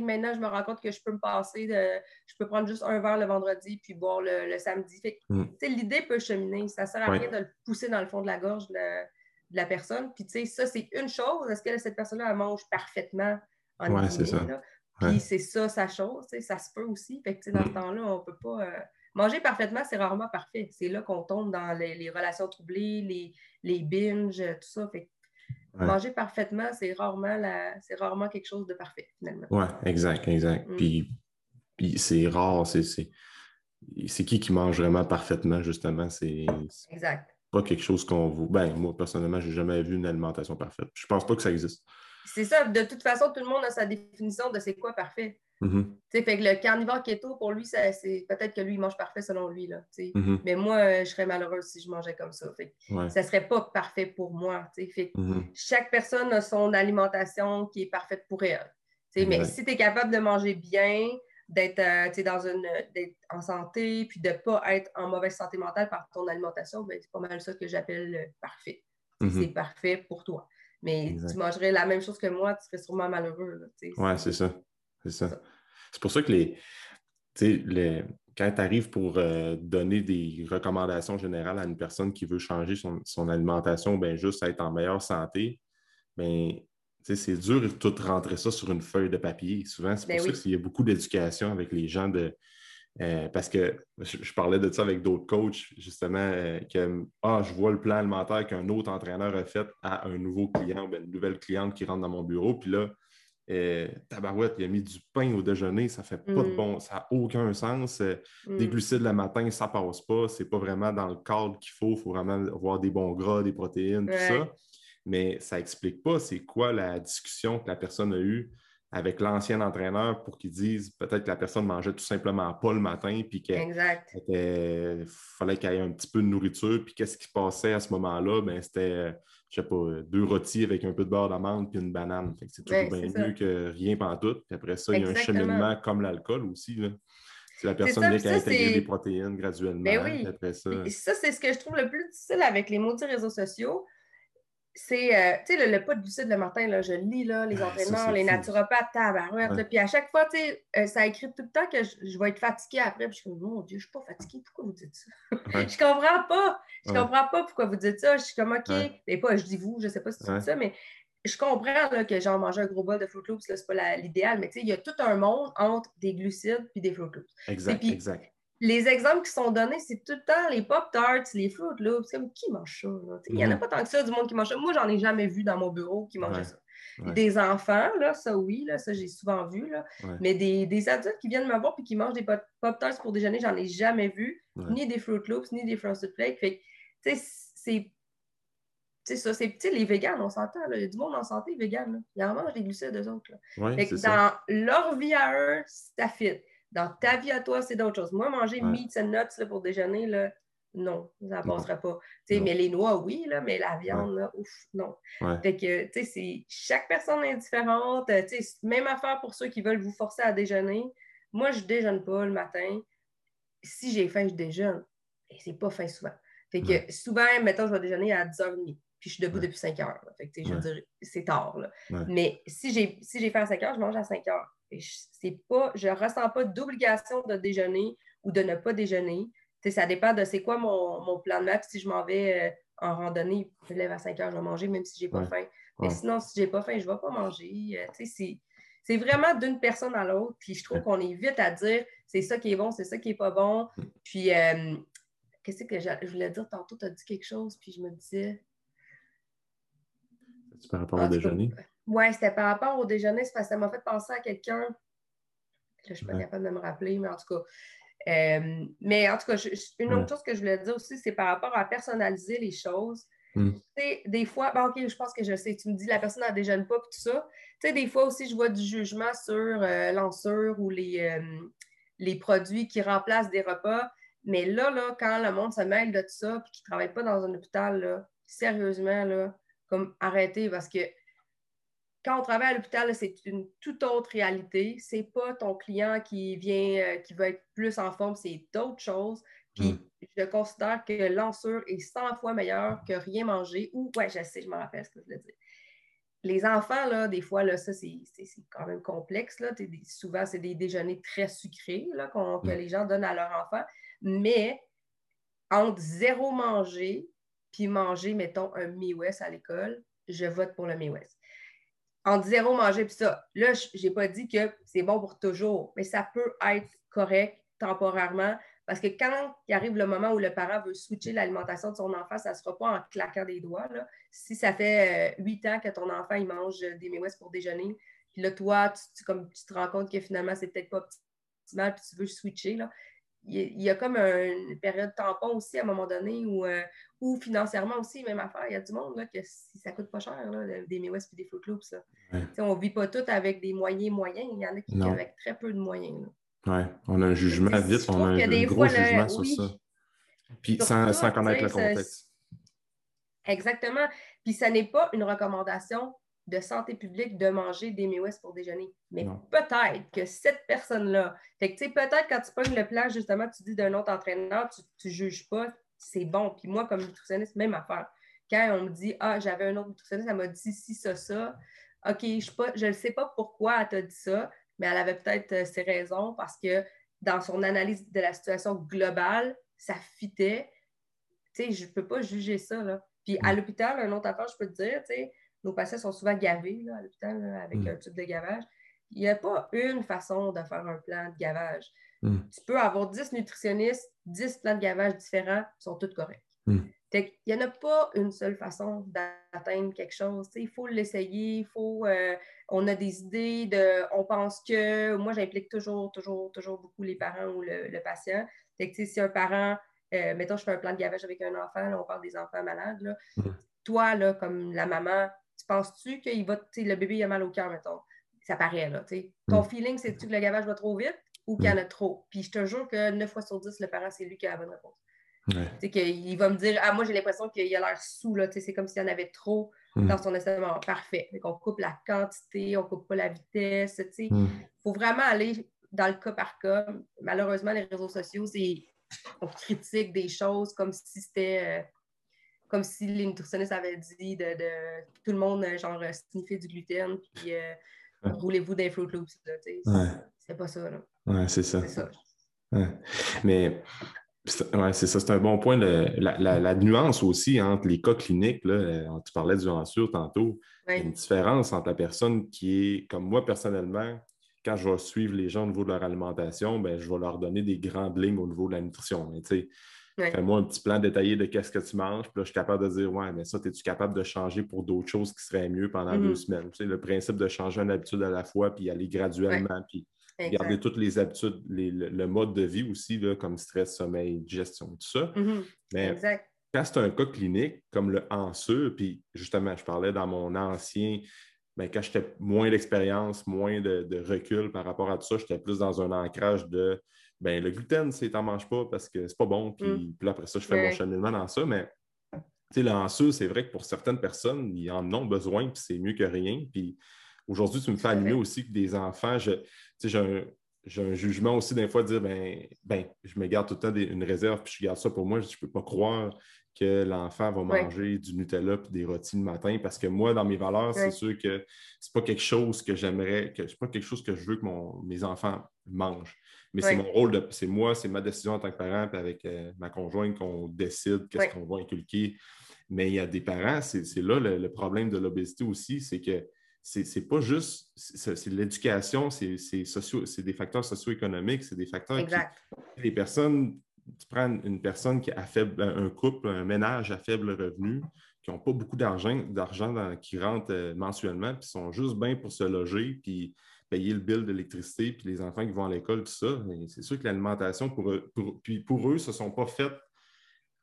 S2: maintenant, je me rends compte que je peux me passer de. Je peux prendre juste un verre le vendredi puis boire le, samedi. Fait mm. l'idée peut cheminer. Ça sert à rien de le pousser dans le fond de la gorge de, la personne. Puis, tu sais, ça, c'est une chose. Est-ce que cette personne-là, elle mange parfaitement en
S1: ouais, c'est ça.
S2: Puis c'est ça sa chose, ça se peut aussi. Fait que, dans ce mm. temps-là, on peut pas. Euh, manger parfaitement, c'est rarement parfait. C'est là qu'on tombe dans les, relations troublées, les, les, binges, tout ça. Fait Manger parfaitement, c'est rarement, la... c'est rarement quelque chose de parfait, finalement.
S1: Oui, exact, exact. Mm. Puis, puis c'est rare, c'est, c'est qui qui mange vraiment parfaitement, justement? C'est
S2: exact.
S1: Pas quelque chose qu'on vous. Ben, moi, personnellement, j'ai jamais vu une alimentation parfaite. Je pense pas que ça existe.
S2: C'est ça. De toute façon, tout le monde a sa définition de c'est quoi parfait.
S1: Mm-hmm.
S2: Fait que le carnivore keto, pour lui, c'est peut-être que lui, il mange parfait selon lui. Là, mm-hmm. Mais moi, euh, je serais malheureuse si je mangeais comme ça. Fait Ça serait pas parfait pour moi. Fait mm-hmm. Chaque personne a son alimentation qui est parfaite pour elle. Mais si tu es capable de manger bien, d'être euh, dans une en santé, puis de ne pas être en mauvaise santé mentale par ton alimentation, ben, c'est pas mal ça que j'appelle parfait. C'est parfait pour toi. Mais tu mangerais la même chose que moi, tu serais sûrement malheureux.
S1: Oui, c'est ça. C'est ça. C'est pour ça que les, les quand tu arrives pour euh, donner des recommandations générales à une personne qui veut changer son, alimentation, ben juste être en meilleure santé, ben, c'est dur de tout rentrer ça sur une feuille de papier. Souvent, c'est pour ben ça qu'il y a beaucoup d'éducation avec les gens de, euh, parce que je, parlais de ça avec d'autres coachs, justement, euh, que ah, je vois le plan alimentaire qu'un autre entraîneur a fait à un nouveau client, une nouvelle cliente qui rentre dans mon bureau, puis là, euh, tabarouette, il a mis du pain au déjeuner, ça fait pas de mm. bon, ça n'a aucun sens. Des mm. glucides le matin, ça passe pas, c'est pas vraiment dans le cadre qu'il faut, il faut vraiment avoir des bons gras, des protéines, tout ça. Mais ça explique pas c'est quoi la discussion que la personne a eue avec l'ancien entraîneur pour qu'ils disent peut-être que la personne mangeait tout simplement pas le matin, puis qu'il fallait qu'il y ait un petit peu de nourriture. Puis qu'est-ce qui passait à ce moment-là? Ben, c'était, je sais pas, deux rôtis avec un peu de beurre d'amande puis une banane. c'est toujours bien mieux que rien tout. Puis après ça, il y a un cheminement comme l'alcool aussi. Là. Si la personne vient qu'à intégrer des protéines graduellement.
S2: Ben oui. Après ça, ça c'est ce que je trouve le plus difficile avec les maudits réseaux sociaux c'est, euh, tu sais, le, le, pas de glucides le matin, là, je lis là, les entraînements, les naturopathes, tabarouette, puis à chaque fois, tu sais, euh, ça écrit tout le temps que je, vais être fatiguée après, puis je suis comme, mon Dieu, je suis pas fatiguée, pourquoi vous dites ça? [LAUGHS] je comprends pas, je comprends pas pourquoi vous dites ça, je suis comme, OK, et pas, je dis vous, je sais pas si tu dis ça, mais je comprends là, que genre manger un gros bol de Fruit Loops, c'est pas l'idéal, mais tu sais, il y a tout un monde entre des glucides puis des Fruit Loops.
S1: Exact, exact
S2: les exemples qui sont donnés, c'est tout le temps les Pop-Tarts, les Fruit Loops. Comme qui mange ça? Il n'y en a pas tant que ça du monde qui mange ça. Moi, j'en ai jamais vu dans mon bureau qui mangeait ça. Des enfants, là, ça oui, là, ça j'ai souvent vu, là. mais des, adultes qui viennent me voir et qui mangent des Pop-Tarts pour déjeuner, j'en ai jamais vu, ni des Fruit Loops, ni des Frosted Flakes. Fait tu sais, c'est c'est ça, c'est les véganes, on s'entend. Il y a du monde en santé vegan. Ils en mangent des glucides, eux autres. dans leur vie à eux, ça fit. Dans ta vie à toi, c'est d'autres choses. Moi, manger meats and nuts pour déjeuner, là, non, ça ne passera pas. Mais les noix, oui, là, mais la viande, là, ouf, non. Fait que, tu sais, chaque personne est différente. Même affaire pour ceux qui veulent vous forcer à déjeuner. Moi, je ne déjeune pas le matin. Si j'ai faim, je déjeune. Et c'est pas faim souvent. Fait que souvent, mettons, je vais déjeuner à 10h30 puis je suis debout depuis 5 heures. Fait je veux dire, c'est tard. Mais si j'ai si fait à 5 heures, je mange à 5 heures. Je, pas, je ne ressens pas d'obligation de déjeuner ou de ne pas déjeuner. ça dépend de c'est quoi mon, plan de match. Si je m'en vais euh, en randonnée, je lève à 5 heures, je vais manger même si je n'ai pas faim. Mais sinon, si je n'ai pas faim, je ne vais pas manger. Euh, c'est vraiment d'une personne à l'autre. Puis je trouve qu'on est vite à dire c'est ça qui est bon, c'est ça qui n'est pas bon. Puis, euh, qu'est-ce que je voulais dire tantôt? Tu as dit quelque chose, puis je me disais
S1: par rapport au déjeuner?
S2: Oui, c'était par rapport au déjeuner. parce que ça m'a fait penser à quelqu'un. Je ne suis pas capable de me rappeler, mais en tout cas. Euh, mais en tout cas, une autre chose que je voulais dire aussi, c'est par rapport à personnaliser les choses. Tu sais, des fois, bon, OK, je pense que je sais, tu me dis la personne ne déjeune pas, tout ça. Tu sais, des fois aussi, je vois du jugement sur euh, l'ensure ou les, euh, les produits qui remplacent des repas. Mais là, là, quand le monde se mêle de tout ça et qu'il ne travaille pas dans un hôpital, là, sérieusement, là, comme arrêter parce que quand on travaille à l'hôpital, c'est une toute autre réalité. C'est pas ton client qui vient, euh, qui va être plus en forme, c'est d'autres choses. Puis mm. je considère que l'ensure est 100 fois meilleure que rien manger. Ou, ouais, je sais, je me rappelle ce que je voulais dire. Les enfants, là, des fois, là, ça, c'est quand même complexe. Là. Souvent, c'est des déjeuners très sucrés là, que mm. les gens donnent à leurs enfants. Mais entre zéro manger puis manger, mettons, un Mi-West à l'école, je vote pour le Mi-West. En zéro manger, puis ça, là, je n'ai pas dit que c'est bon pour toujours, mais ça peut être correct temporairement parce que quand il arrive le moment où le parent veut switcher l'alimentation de son enfant, ça ne sera pas en claquant des doigts. Si ça fait euh, huit ans que ton enfant il mange des Mi-West pour déjeuner, puis là, toi, tu, comme, tu te rends compte que finalement, c'est peut-être pas optimal, puis tu veux switcher, il y a comme une période tampon aussi à un moment donné où, euh, ou financièrement aussi, même affaire. Il y a du monde là, que si ça coûte pas cher, là, des Midwest et des Fruit Loops. On ne vit pas tout avec des moyens moyens. Il y en a qui vivent avec très peu de moyens.
S1: Oui, on a un jugement vite, on a un, gros jugement sur ça. Puis sans, sans connaître le contexte.
S2: Exactement. Puis ça n'est pas une recommandation de santé publique de manger des Midwest pour déjeuner. Mais peut-être que cette personne-là, fait que peut-être quand tu pognes le plan, justement, tu dis d'un autre entraîneur, tu ne juges pas, c'est bon. Puis moi, comme nutritionniste, même affaire. Quand on me dit Ah, j'avais un autre nutritionniste, elle m'a dit si, ça, ça. OK, je ne sais pas pourquoi elle t'a dit ça, mais elle avait peut-être euh, ses raisons parce que dans son analyse de la situation globale, ça fitait. Tu sais, je ne peux pas juger ça. Là. Puis à l'hôpital, un autre affaire, je peux te dire, tu sais, nos patients sont souvent gavés à l'hôpital avec mm. un tube de gavage. Il n'y a pas une façon de faire un plan de gavage. Mm. Tu peux avoir 10 nutritionnistes, 10 plans de gavage différents, ils sont tous corrects. Mm. Il n'y en a pas une seule façon d'atteindre quelque chose. il faut l'essayer, il faut. Euh, on a des idées de. On pense que. Moi, j'implique toujours, toujours, toujours beaucoup les parents ou le, patient. si un parent, euh, mettons, je fais un plan de gavage avec un enfant, on parle des enfants malades. Toi, là, comme la maman, tu penses-tu qu'il va, le bébé il a mal au cœur, mettons? Ça paraît, là, Ton mm. feeling, c'est-tu que le gavage va trop vite ou qu'il y en a trop? Puis je te jure que 9 fois sur 10, le parent, c'est lui qui a la bonne réponse. Ouais. qu'il va me dire, ah, moi, j'ai l'impression qu'il a l'air sous, là, c'est comme s'il y en avait trop mm. dans son estomac. Parfait. on coupe la quantité, on coupe pas la vitesse, Il mm. faut vraiment aller dans le cas par cas. Malheureusement, les réseaux sociaux, c'est on critique des choses comme si c'était euh, comme si les nutritionnistes avaient dit de, tout le monde, euh, genre, euh, sniffer du gluten, puis euh, roulez-vous des Fruit Loops. C'est pas ça. Là.
S1: Ouais, c'est ça. ça. Mais ouais, c'est ça, c'est un bon point. la, nuance aussi entre les cas cliniques, là, tu parlais du rancure tantôt, il y a une différence entre la personne qui est, comme moi personnellement, quand je vais suivre les gens au niveau de leur alimentation, ben, je vais leur donner des grandes lignes au niveau de la nutrition. Fais-moi un petit plan détaillé de qu'est-ce que tu manges, puis là, je suis capable de dire Ouais, mais ça, es-tu capable de changer pour d'autres choses qui seraient mieux pendant deux mm-hmm. semaines? le principe de changer une habitude à la fois, puis aller graduellement, puis garder toutes les habitudes, le, mode de vie aussi, là, comme stress, sommeil, digestion, tout ça.
S2: Mm-hmm. Mais
S1: quand c'est un cas clinique, comme le hanseux, puis justement, je parlais dans mon ancien ben, quand j'étais moins d'expérience, moins de, recul par rapport à tout ça, j'étais plus dans un ancrage de ben, le gluten, c'est t'en manges pas parce que c'est pas bon. Puis, mm. après ça, je fais mon cheminement dans ça. Mais le c'est vrai que pour certaines personnes, ils en ont besoin, puis c'est mieux que rien. Puis aujourd'hui, tu me fais animer aussi que des enfants, j'ai un, un, jugement aussi d'un fois de dire ben, ben, je me garde tout le temps une réserve, puis je garde ça pour moi. Je ne peux pas croire que l'enfant va manger du Nutella et des rôtis le matin parce que moi, dans mes valeurs, c'est sûr que c'est pas quelque chose que j'aimerais, que c'est pas quelque chose que je veux que mes enfants mangent. Mais c'est mon rôle, c'est moi, c'est ma décision en tant que parent, puis avec euh, ma conjointe qu'on décide qu'est-ce qu'on va inculquer. Mais il y a des parents, c'est là le, problème de l'obésité aussi, c'est que c'est pas juste, c'est l'éducation, c'est des facteurs socio-économiques, c'est des facteurs
S2: exact.
S1: qui, les personnes tu prends une personne qui a faible, un couple, un ménage à faible revenu, qui n'ont pas beaucoup d'argent, d'argent qui rentre euh, mensuellement, puis sont juste bien pour se loger, puis payer le bill d'électricité, puis les enfants qui vont à l'école, tout ça. C'est sûr que l'alimentation, pour eux, pour, puis pour eux, se sont pas fait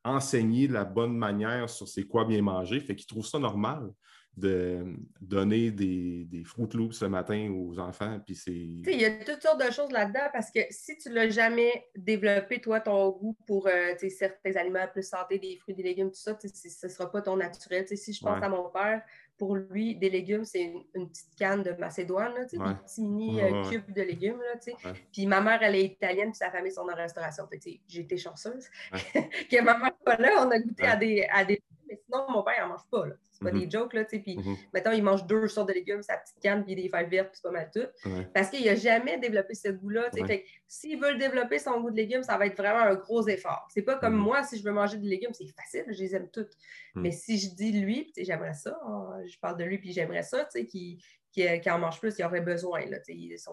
S1: enseigner de la bonne manière sur c'est quoi bien manger, fait qu'ils trouvent ça normal de donner des, des Fruit Loops le matin aux enfants. Puis c'est...
S2: Il y a toutes sortes de choses là-dedans parce que si tu ne l'as jamais développé, toi, ton goût pour euh, certains aliments plus santé, des fruits, des légumes, tout ça, ce ne sera pas ton naturel. si je pense à mon père, pour lui, des légumes, c'est une, petite canne de Macédoine, là, des petits mini euh, cubes de légumes. Là, Puis ma mère, elle est italienne, puis sa famille sont en restauration. J'ai été chanceuse. [LAUGHS] que ma mère pas là, on a goûté à des, à des mais sinon, mon père, il n'en mange pas. C'est pas des mhm. jokes, là, tu sais. Puis, mhm. maintenant, il mange deux sortes de légumes, sa petite canne, puis des feuilles vertes, puis c'est pas mal tout. Parce qu'il n'a jamais développé ce goût-là, tu sais. Fait s'il veut développer son goût de légumes, ça va être vraiment un gros effort. C'est pas comme mhm. moi, si je veux manger des légumes, c'est facile, je les aime toutes. Mais si je dis lui, tu sais, j'aimerais ça, hein, je parle de lui, puis j'aimerais ça, tu sais, qu'il qui, en mange plus, il aurait besoin. Là,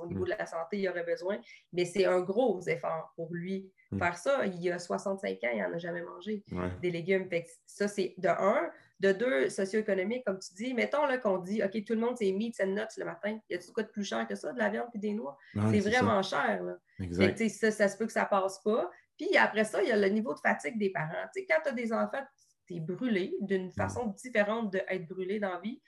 S2: au niveau de la santé, il aurait besoin. Mais c'est un gros effort pour lui faire ça. Il a 65 ans, il n'en a jamais mangé des légumes. ça, c'est de un. De deux, socio-économique, comme tu dis, mettons qu'on dit, OK, tout le monde, c'est meat and nuts le matin. Y a-tu quoi de plus cher que ça, de la viande et des noix? c'est vraiment cher. ça, ça se peut que ça passe pas. Puis après ça, il y a le niveau de fatigue des parents. quand tu as des enfants, tu es brûlé d'une façon différente d'être brûlé dans la vie.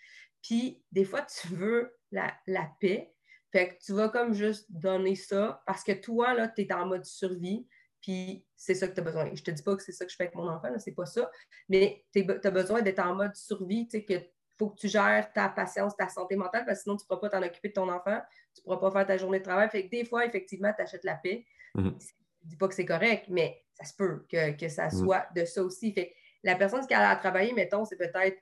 S2: Puis des fois, tu veux la, la, paix. Fait que tu vas comme juste donner ça parce que toi, là, tu es en mode survie. Puis c'est ça que tu as besoin. Je te dis pas que c'est ça que je fais avec mon enfant, c'est pas ça. Mais tu as besoin d'être en mode survie, tu sais, que faut que tu gères ta patience, ta santé mentale, parce que sinon, tu ne pourras pas t'en occuper de ton enfant, tu ne pourras pas faire ta journée de travail. Fait que des fois, effectivement, tu achètes la paix. Je mm-hmm. ne dis pas que c'est correct, mais ça se peut que, ça mm-hmm. soit de ça aussi. Fait la personne qui a à travailler, mettons, c'est peut-être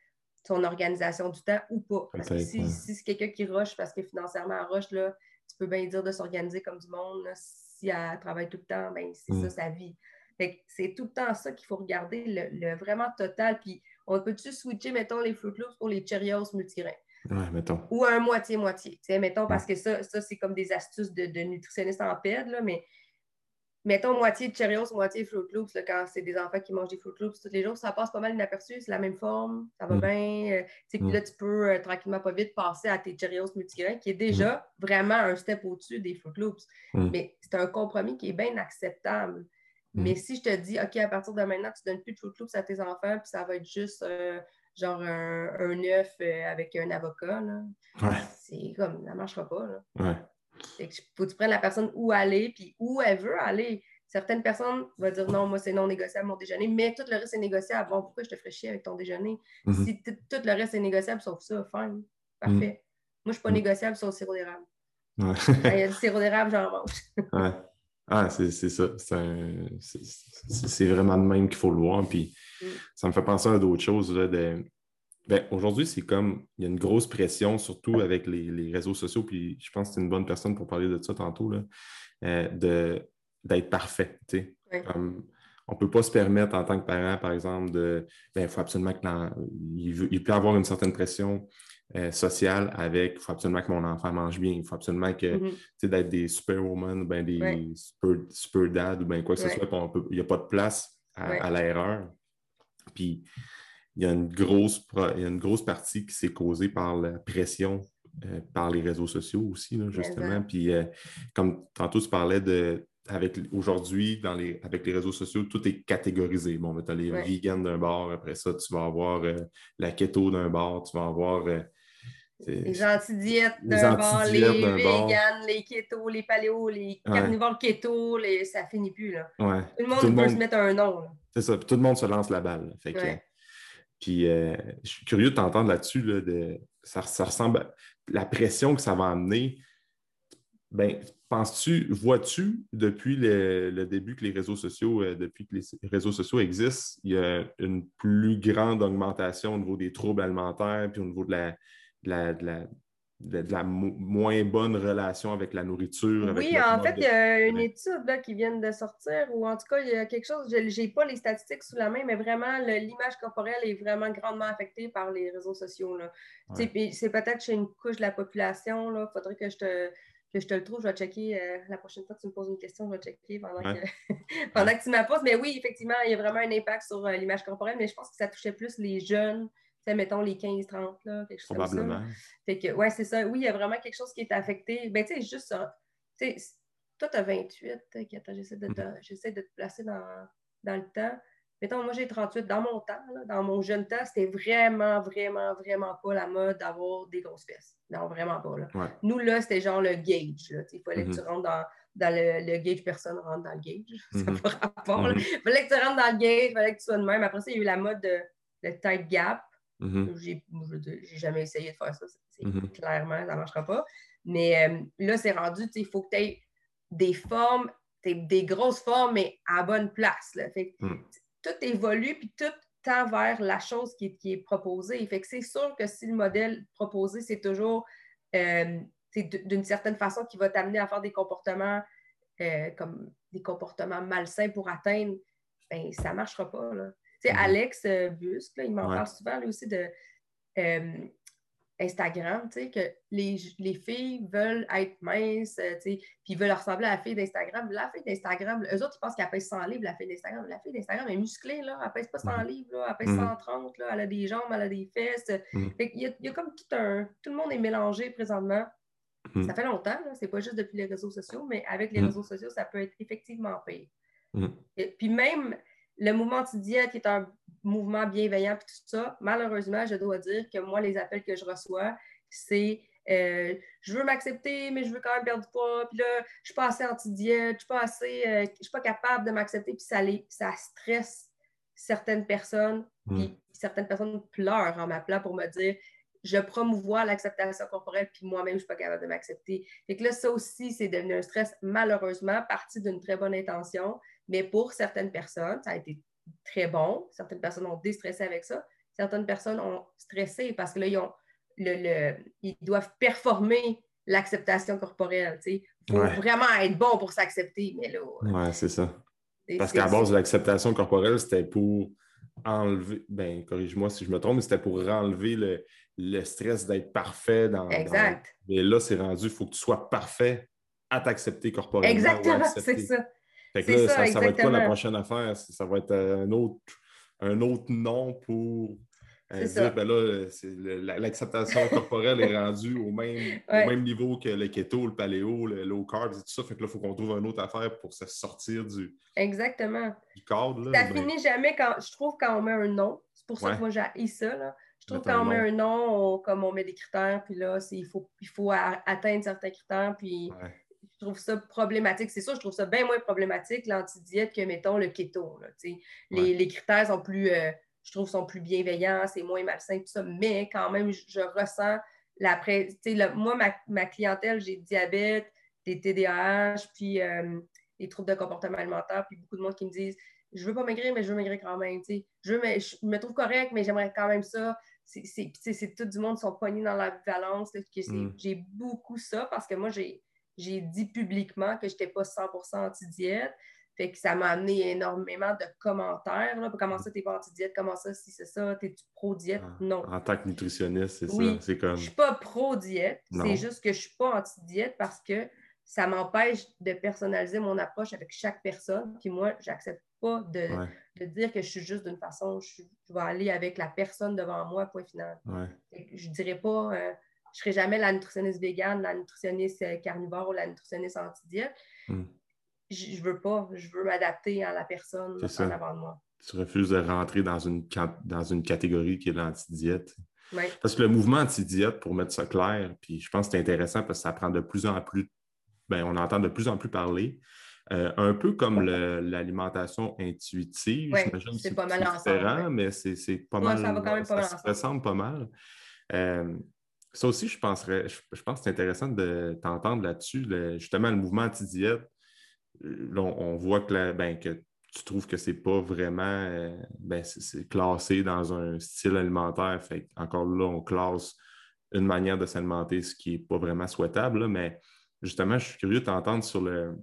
S2: son organisation du temps ou pas. Parce que si, c'est quelqu'un qui rush parce que financièrement, elle rush, là, tu peux bien dire de s'organiser comme du monde si elle travaille tout le temps, ben, c'est ça mm. sa vie. c'est tout le temps ça qu'il faut regarder, le, vraiment total. Puis on peut-tu switcher, mettons, les Fruit Loops pour les Cheerios multigrains?
S1: Ouais, mettons.
S2: Ou un moitié-moitié. Mettons, parce que ça, ça c'est comme des astuces de, de nutritionniste en PED, là, mais mettons moitié de Cheerios, moitié Fruit Loops, quand c'est des enfants qui mangent des Fruit Loops tous les jours, ça passe pas mal inaperçu, c'est la même forme, ça va mm. bien. Euh, puis mm. là, tu peux euh, tranquillement, pas vite passer à tes Cheerios multigrains, qui est déjà mm. vraiment un step au-dessus des Fruit Loops. Mais c'est un compromis qui est bien acceptable. Mais si je te dis, OK, à partir de maintenant, tu donnes plus de Fruit Loops à tes enfants, puis ça va être juste euh, genre un, un œuf avec un avocat, c'est comme, ça ne marchera pas.
S1: Là.
S2: Il faut que tu prennes la personne où aller, puis où elle veut aller. Certaines personnes vont dire non, moi, c'est non négociable mon déjeuner, mais tout le reste est négociable. Bon, pourquoi je te ferais chier avec ton déjeuner? Mhm. Si tout le reste est négociable, sauf ça, fine. Parfait. Mhm. Moi, je ne suis pas mhm. négociable sur le sirop d'érable. Il y a du sirop d'érable, j'en mange. [LAUGHS]
S1: Ah, c'est ça. C'est vraiment de même qu'il faut le voir. Puis mm. ça me fait penser à d'autres choses. de, ben, aujourd'hui, c'est comme il y a une grosse pression, surtout avec les, réseaux sociaux, puis je pense que c'est une bonne personne pour parler de ça tantôt, là, euh, d'être parfait. on ne peut pas se permettre en tant que parent, par exemple, de ben, il faut absolument qu'il il, peut avoir une certaine pression euh, social avec il faut absolument que mon enfant mange bien, il faut absolument que, mm-hmm. d'être des superwoman, ben des super, super dad ou bien quoi que ce soit, il n'y a pas de place à, l'erreur. Puis, il y, a une grosse, il y a une grosse partie qui s'est causée par la pression euh, par les réseaux sociaux aussi, justement. Puis, euh, comme tantôt, tu parlais de avec aujourd'hui, les, avec les réseaux sociaux, tout est catégorisé. Bon, tu as les vegans d'un bord, après ça, tu vas avoir euh, la keto d'un bord, tu vas avoir.
S2: Les anti-diètes d'un bord, les vegans, les keto, les paléo, les carnivores keto, les... ça finit plus. Là. Tout le monde peut se mettre un nom.
S1: C'est ça, puis tout le monde se lance la balle. Fait puis euh, je suis curieux de t'entendre là-dessus. de... ça, ça ressemble. La pression que ça va amener ben, penses-tu, vois-tu depuis le, début que les réseaux sociaux, euh, depuis que les réseaux sociaux existent, il y a une plus grande augmentation au niveau des troubles alimentaires, puis au niveau de la, de la, moins bonne relation avec la nourriture.
S2: oui, en fait, il y a une étude là, qui vient de sortir, ou en tout cas, il y a quelque chose, je n'ai pas les statistiques sous la main, mais vraiment, l'image corporelle est vraiment grandement affectée par les réseaux sociaux. C'est peut-être chez une couche de la population, il faudrait que je te que je te le trouve, je vais checker. Euh, la prochaine fois que tu me poses une question, je vais checker pendant, que, [LAUGHS] pendant que tu me poses. Mais oui, effectivement, il y a vraiment un impact sur euh, l'image corporelle, mais je pense que ça touchait plus les jeunes, mettons les 15-30, là, quelque chose Probablement. comme ça. Fait que, ouais, c'est ça. Oui, il y a vraiment quelque chose qui est affecté. Ben, tu sais, juste ça. toi, tu as 28. J'essaie de, mm-hmm. de, te placer dans, dans le temps. Mettons, moi, j'ai 38. Dans mon temps, dans mon jeune temps, c'était vraiment, vraiment, vraiment pas la mode d'avoir des grosses fesses. Non, vraiment pas. Là. Nous, là, c'était genre le gauge. Il fallait que tu mm-hmm. rentres dans, dans le, le, gauge, personne rentre dans le gauge. [LAUGHS] Ça n'a mm-hmm. pas rapport. Il mm-hmm. fallait que tu rentres dans le gauge, il fallait que tu sois de même. Après ça, il y a eu la mode de le tight gap. J'ai jamais essayé de faire ça. Clairement, ça ne marchera pas. Mais euh, là, c'est rendu, il faut que tu aies des formes, des grosses formes, mais à bonne place. Là. Fait mm tout évolue, puis tout tend vers la chose qui, est proposée. Fait que c'est sûr que si le modèle proposé, c'est toujours euh, d'une certaine façon qui va t'amener à faire des comportements euh, comme des comportements malsains pour atteindre, ben, ça ne marchera pas. Là. Mm-hmm. Alex euh, Busque, il m'en parle souvent lui aussi de Instagram, tu sais, que les, les, filles veulent être minces, euh, tu sais, puis veulent ressembler à la fille d'Instagram. La fille d'Instagram, eux autres, ils pensent qu'elle pèse 100 livres, la fille d'Instagram. La fille d'Instagram est musclée, là, elle pèse pas 100 mhm. livres, là, elle pèse 130, mhm. là, elle a des jambes, elle a des fesses. Mhm. il, y a, il, y a, comme tout un... Tout le monde est mélangé présentement. Ça fait longtemps, c'est pas juste depuis les réseaux sociaux, mais avec les réseaux sociaux, ça peut être effectivement pire. Et, puis même le mouvement anti-diète qui est un mouvement bienveillant et tout ça, malheureusement, je dois dire que moi, les appels que je reçois, c'est euh, je veux m'accepter, mais je veux quand même perdre du poids. Puis là, je suis pas assez anti-diète, je suis pas assez, euh, je suis pas capable de m'accepter. Puis ça, ça stresse certaines personnes. Hmm. Puis certaines personnes pleurent en m'appelant pour me dire je promouvois l'acceptation corporelle, puis moi-même, je ne suis pas capable de m'accepter. Fait que là, ça aussi, c'est devenu un stress, malheureusement, parti d'une très bonne intention. Mais pour certaines personnes, ça a été très bon. Certaines personnes ont déstressé avec ça. Certaines personnes ont stressé parce que là, ils, ont le, ils doivent performer l'acceptation corporelle. Il faut vraiment être bon pour s'accepter. Mais là.
S1: Oui, c'est ça. Parce qu'à base de l'acceptation corporelle, c'était pour enlever, ben corrige-moi si je me trompe, mais c'était pour enlever le, stress d'être parfait dans.
S2: Exact.
S1: Mais là, c'est rendu, il faut que tu sois parfait à t'accepter corporellement.
S2: Exactement, [LAUGHS] c'est ça.
S1: Fait que là, ça, va être quoi la prochaine affaire? Ça va être un autre, un autre nom pour euh, dire, ben là, l'acceptation corporelle est rendue au même, au même niveau que le keto, le paléo, le low carb et tout ça. Fait que là, il faut qu'on trouve une autre affaire pour se sortir du,
S2: Exactement.
S1: du cadre.
S2: Là, ça ben finit jamais quand, je trouve, quand on met un nom. C'est pour ça que moi, j'ai ça. Là. Je trouve quand on met un nom, comme on met des critères, puis là, il faut, il faut atteindre certains critères, puis je trouve ça problématique. C'est sûr, je trouve ça bien moins problématique, l'antidiète, que, mettons, le keto. les, les, critères sont plus, euh, je trouve, sont plus bienveillants, c'est moins malsain, tout ça. Mais quand même, je, ressens la Moi, ma, clientèle, j'ai diabète, des TDAH, puis euh, des troubles de comportement alimentaire, puis beaucoup de monde qui me disent je veux pas maigrir, mais je veux maigrir quand même. Je, veux, je me trouve correct, mais j'aimerais quand même ça. C'est tout du monde qui sont pognés dans la balance. Mm. J'ai beaucoup ça parce que moi, j'ai j'ai dit publiquement que je n'étais pas 100% anti-diète. Fait que ça m'a amené énormément de commentaires. Là, comment ça, t'es pas anti-diète? Comment ça, si c'est ça? T'es-tu pro-diète? Non.
S1: En tant que nutritionniste, c'est
S2: Oui.
S1: ça. C'est comme.
S2: Je suis pas pro-diète. C'est juste que je suis pas anti-diète parce que ça m'empêche de personnaliser mon approche avec chaque personne. Puis moi, j'accepte pas de,
S1: Ouais,
S2: de dire que je suis juste d'une façon. Je, je vais aller avec la personne devant moi, point final.
S1: ouais.
S2: Je dirais pas, euh, je serai jamais la nutritionniste végane, la nutritionniste euh, carnivore ou la nutritionniste anti-diète.
S1: Hmm.
S2: Je, je veux pas, je veux m'adapter à la personne en avant de moi.
S1: Tu refuses de rentrer dans une, dans une catégorie qui est l'anti-diète. Parce que le mouvement anti-diète, pour mettre ça clair, puis je pense que c'est intéressant parce que ça prend de plus en plus, ben, on entend de plus en plus parler. Euh, un peu comme l'alimentation intuitive,
S2: Ouais,
S1: j'imagine
S2: c'est pas mal ensemble,
S1: différent,
S2: ouais.
S1: mais c'est pas mal.
S2: ça va quand même pas mal
S1: ça se
S2: ensemble.
S1: ressemble pas mal. Euh, ça aussi, je penserais, je, pense que c'est intéressant de t'entendre là-dessus. justement, le mouvement anti-diète, on, on voit que, ben, que tu trouves que c'est pas vraiment euh, ben, c'est- classé dans un style alimentaire. Fait encore là, on classe une manière de s'alimenter, ce qui n'est pas vraiment souhaitable. mais justement, je suis curieux de t'entendre sur le-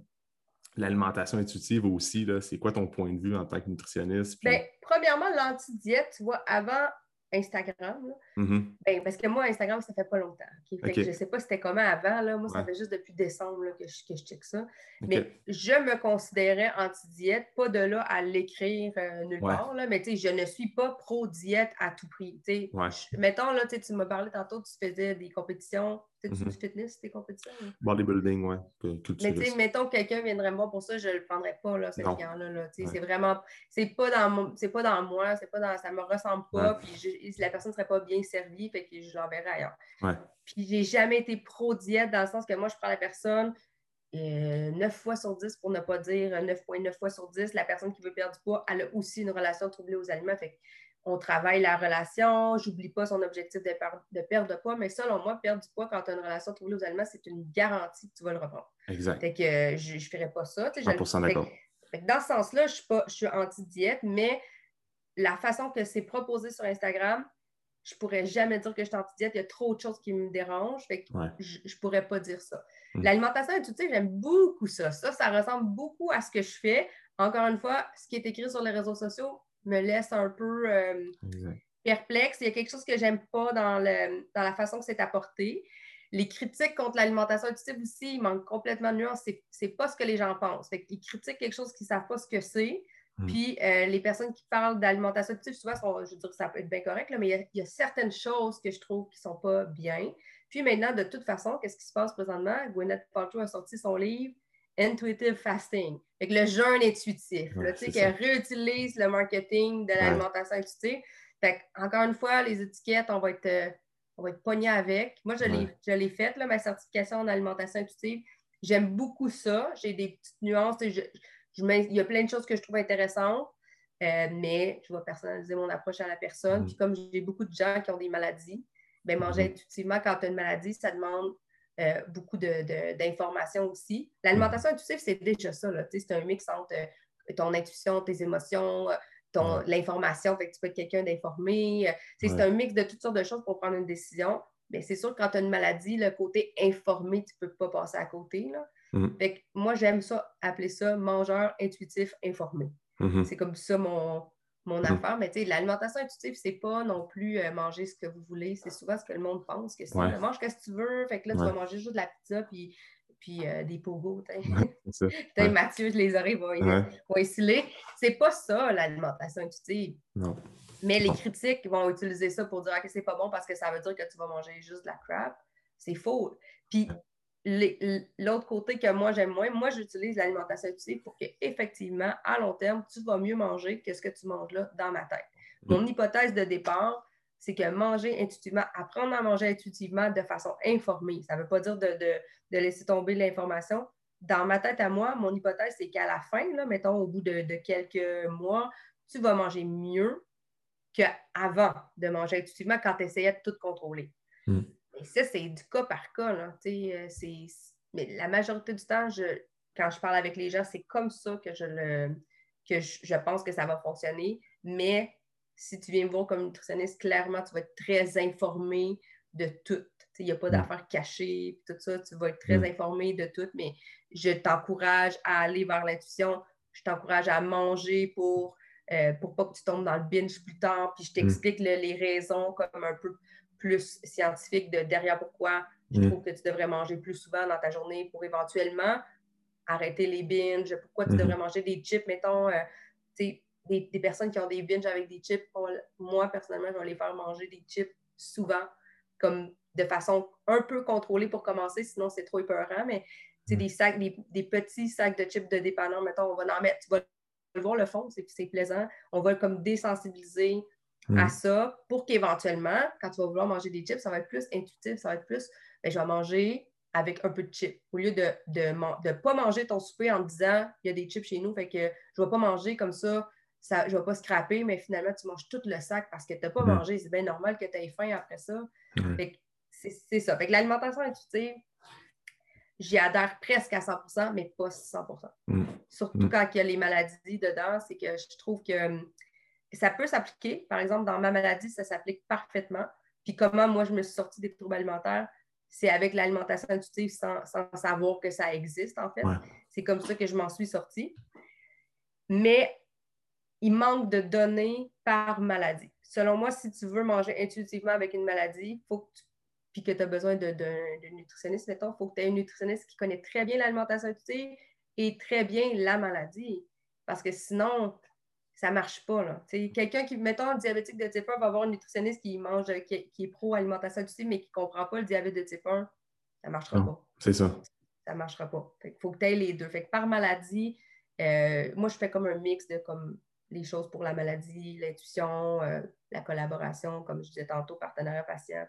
S1: l'alimentation intuitive aussi. là. C'est quoi ton point de vue en tant que nutritionniste?
S2: Ben, premièrement, l'anti-diète, tu vois, avant Instagram, là,
S1: Mhm.
S2: ben, parce que moi, Instagram, ça fait pas longtemps. ok? Fait que
S1: Ok.
S2: je sais pas c'était comment avant. Là. Moi, ça fait juste depuis décembre là, que, je, que je check ça. Mais je me considérais anti-diète, pas de là à l'écrire euh, nulle
S1: Ouais.
S2: part, là, mais je ne suis pas pro-diète à tout prix.
S1: Ouais.
S2: Je- mettons, là, tu m'as parlé tantôt, tu faisais des compétitions. Tu sais,
S1: Mhm.
S2: du fitness, tes compétitions? là?
S1: Bodybuilding, que-
S2: Mais tu sais, mettons que quelqu'un viendrait me voir pour ça, je le prendrais pas, là, ce client-là. là.
S1: Ouais.
S2: C'est vraiment, c'est pas dans mon, c'est pas dans moi, c'est pas dans, ça me ressemble pas, puis la personne serait pas bien servie, fait que je l'enverrai ailleurs.
S1: Ouais.
S2: Puis j'ai jamais été pro-diète dans le sens que moi, je prends la personne euh, 9 fois sur 10, pour ne pas dire 9,9 fois sur 10, la personne qui veut perdre du poids, elle a aussi une relation troublée aux aliments. Fait on travaille la relation, j'oublie pas son objectif de, per- de perdre de poids, mais selon moi, perdre du poids quand tu as une relation troublée aux aliments, c'est une garantie que tu vas le reprendre.
S1: Exact.
S2: Fait que je ne ferais pas ça. tu sais, je le-
S1: 100%
S2: fait que-
S1: d'accord.
S2: dans ce sens-là, je suis pas, je suis anti-diète, mais la façon que c'est proposé sur Instagram, je pourrais jamais dire que je suis anti-diète. Il y a trop de choses qui me dérangent. Fait que
S1: Ouais.
S2: je, je pourrais pas dire ça.
S1: Mm.
S2: L'alimentation intuitive, j'aime beaucoup ça. Ça, ça ressemble beaucoup à ce que je fais. Encore une fois, ce qui est écrit sur les réseaux sociaux me laisse un peu euh, perplexe. Il y a quelque chose que j'aime pas dans, le, dans la façon que c'est apporté. Les critiques contre l'alimentation intuitive aussi, il manque complètement de nuance. C'est, pas ce que les gens pensent. Fait qu'ils critiquent quelque chose qu'ils savent pas ce que c'est.
S1: Mm.
S2: Puis euh, les personnes qui parlent d'alimentation intuitive, souvent, sont- je veux dire, ça peut être bien correct, là, mais il y a- il y, a certaines choses que je trouve qui sont pas bien. Puis maintenant, de toute façon, qu'est-ce qui se passe présentement? Gwyneth Paltrow a sorti son livre Intuitive Fasting. Fait que le jeûne intuitif.
S1: Ouais,
S2: tu sais, qu'elle réutilise le marketing de
S1: Ouais.
S2: l'alimentation intuitive. Fait que, encore une fois, les étiquettes, on va être, euh, on va être pogné avec. Moi, je l'ai
S1: Ouais.
S2: je l'ai faite, là, ma certification en alimentation intuitive. J'aime beaucoup ça. J'ai des petites nuances. je- je il y a plein de choses que je trouve intéressantes, euh, mais je vais personnaliser mon approche à la personne.
S1: Mhm.
S2: Puis comme j'ai beaucoup de gens qui ont des maladies, ben manger
S1: Mhm.
S2: intuitivement quand tu as une maladie, ça demande euh, beaucoup d'informations aussi. L'alimentation
S1: Mhm.
S2: intuitive, c'est déjà ça. C'est un mix entre euh, ton intuition, tes émotions, euh, ton-
S1: Ouais.
S2: l'information. Fait que tu peux être quelqu'un d'informé.
S1: Ouais.
S2: C'est un mix de toutes sortes de choses pour prendre une décision. Mais c'est sûr que quand tu as une maladie, le côté informé, tu ne peux pas passer à côté. Là. Fait que moi, j'aime ça, appeler ça mangeur intuitif informé.
S1: Mhm.
S2: C'est comme ça mon, mon
S1: Mhm.
S2: affaire. Mais tu sais, l'alimentation intuitive, c'est pas non plus euh, manger ce que vous voulez. C'est souvent ce que le monde pense que c'est.
S1: Ouais.
S2: mange ce que tu veux. Fait que là, tu
S1: Ouais.
S2: vas manger juste de la pizza puis, puis euh, des pogos. [LAUGHS]
S1: Ouais.
S2: Mathieu, les oreilles vont, vont. C'est pas ça, l'alimentation intuitive.
S1: Non.
S2: Mais les critiques vont utiliser ça pour dire que c'est pas bon parce que ça veut dire que tu vas manger juste de la crap. C'est faux. Puis l'autre côté que moi j'aime moins, moi j'utilise l'alimentation intuitive pour que effectivement à long terme, tu vas mieux manger que ce que tu manges là dans ma tête. Mon hypothèse de départ, c'est que manger intuitivement, apprendre à manger intuitivement de façon informée, ça ne veut pas dire de, de- de laisser tomber l'information. Dans ma tête à moi, mon hypothèse, c'est qu'à la fin, là, mettons au bout de, de quelques mois, tu vas manger mieux qu'avant de manger intuitivement quand tu essayais de tout contrôler.
S1: Mm.
S2: Et ça, c'est du cas par cas. Là, euh, c'est- Mais la majorité du temps, je, quand je parle avec les gens, c'est comme ça que je le que je, je pense que ça va fonctionner. Mais si tu viens me voir comme nutritionniste, clairement, tu vas être très informé de tout. Il n'y a pas
S1: Mm.
S2: d'affaires cachées, tout ça. Tu vas être très
S1: Mm.
S2: informé de tout, mais je t'encourage à aller vers l'intuition je t'encourage à manger pour, euh, pour pas que tu tombes dans le binge plus tard, puis je t'explique mm. les raisons comme un peu plus scientifiques de derrière pourquoi je mm. trouve que tu devrais manger plus souvent dans ta journée pour éventuellement arrêter les binges, pourquoi tu mm-hmm. devrais manger des chips, mettons, euh, des, des, personnes qui ont des binges avec des chips, moi, personnellement, je vais les faire manger des chips souvent, comme de façon un peu contrôlée pour commencer, sinon c'est trop épeurant, mais c'est mm. des sacs, des, petits sacs de chips de dépanneur, mettons, on va en mettre, tu vas voir le fond, c'est plaisant. On va comme désensibiliser à ça pour qu'éventuellement, quand tu vas vouloir manger des chips, ça va être plus intuitif, ça va être plus, ben, je vais manger avec un peu de chips. Au lieu de ne de, pas manger ton souper en te disant, il y a des chips chez nous, fait que je ne vais pas manger comme ça, ça je ne vais pas scraper, mais finalement, tu manges tout le sac parce que tu n'as pas mangé. C'est bien normal que tu aies faim après ça. C'est ça. Fait que l'alimentation intuitive, j'y adhère presque à 100% mais pas 100 mm. Surtout mm. quand il y a les maladies dedans, c'est que je trouve que hum, ça peut s'appliquer. Par exemple, dans ma maladie, ça s'applique parfaitement. Puis comment moi, je me suis sortie des troubles alimentaires, c'est avec l'alimentation intuitive sans, savoir que ça existe, en fait. C'est comme ça que je m'en suis sortie. Mais il manque de données par maladie. Selon moi, si tu veux manger intuitivement avec une maladie, il faut que tu puis que tu as besoin d'un nutritionniste, mettons, il faut que tu aies un nutritionniste qui connaît très bien l'alimentation intuitive et très bien la maladie. Parce que sinon, ça ne marche pas. Quelqu'un qui, mettons, un diabétique de type 1 va avoir un nutritionniste qui mange, qui, est pro-alimentation intuitive, mais qui ne comprend pas le diabète de type 1, ça ne marchera pas.
S1: C'est ça.
S2: Ça ne marchera pas. Il faut que tu aies les deux. Fait que par maladie, euh, moi, je fais comme un mix de comme les choses pour la maladie, l'intuition, euh, la collaboration, comme je disais tantôt, partenariat patient.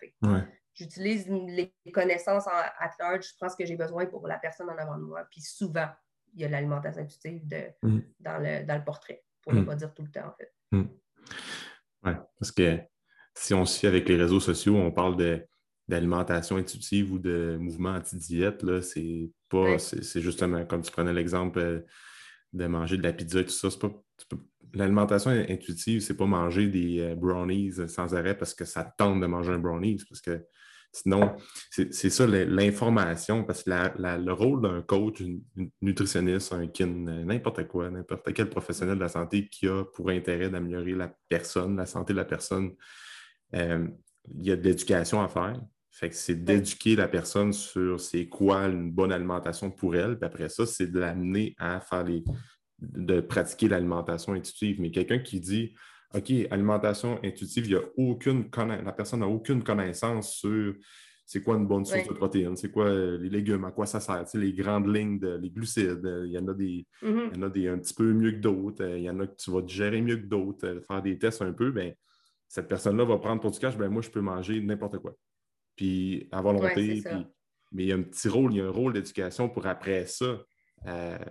S2: J'utilise les connaissances à large, je prends ce que j'ai besoin pour la personne en avant de moi. Puis souvent, il y a l'alimentation intuitive de, mm. dans, le, portrait, pour ne mm. pas dire tout le temps, en fait.
S1: Mm. Oui, parce que si on suit avec les réseaux sociaux, on parle d'alimentation intuitive ou de mouvement anti-diète, c'est pas, c'est justement comme tu prenais l'exemple euh, de manger de la pizza et tout ça, c'est pas, l'alimentation intuitive, c'est pas manger des euh, brownies sans arrêt parce que ça tente de manger un brownies, parce que sinon, c'est ça l'information, parce que le rôle d'un coach, un nutritionniste, un kin, n'importe quoi, n'importe quel professionnel de la santé qui a pour intérêt d'améliorer la personne, la santé de la personne, euh, il y a de l'éducation à faire. Fait que c'est d'éduquer la personne sur c'est quoi une bonne alimentation pour elle. Puis après ça, c'est de l'amener à faire les, de pratiquer l'alimentation intuitive. Mais quelqu'un qui dit OK, alimentation intuitive, il y a aucune la personne n'a aucune connaissance sur c'est quoi une bonne source de protéines, c'est quoi euh, les légumes, à quoi ça sert, les grandes lignes, de, les glucides, euh, il y en a des, mm-hmm. il y en a des un petit peu mieux que d'autres, euh, il y en a que tu vas digérer mieux que d'autres, faire des tests un peu, bien, cette personne-là va prendre pour du cash, ben moi, je peux manger n'importe quoi. Puis à volonté, mais il y a un petit rôle, il y a un rôle d'éducation pour après ça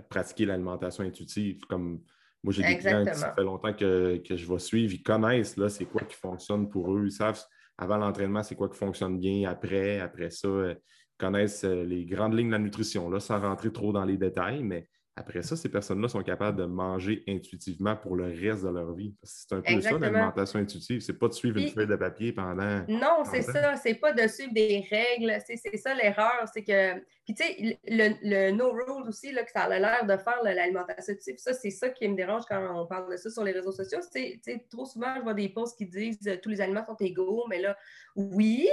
S1: pratiquer l'alimentation intuitive. Comme moi, j'ai des clients qui ça fait longtemps que, je vais suivre, ils connaissent là, c'est quoi qui fonctionne pour eux. Ils savent avant l'entraînement, c'est quoi qui fonctionne bien, après, après ça, ils connaissent euh, les grandes lignes de la nutrition, là, sans rentrer trop dans les détails, mais après ça, ces personnes-là sont capables de manger intuitivement pour le reste de leur vie. C'est un peu ça l'alimentation intuitive. C'est pas de suivre une feuille de papier pendant.
S2: Non, c'est ça. C'est pas de suivre des règles. C'est ça l'erreur. C'est que. Puis tu sais, le, no rule aussi, là, que ça a l'air de faire l'alimentation intuitive, ça, c'est ça qui me dérange quand on parle de ça sur les réseaux sociaux. Tu sais, trop souvent, je vois des posts qui disent tous les aliments sont égaux, mais là, oui,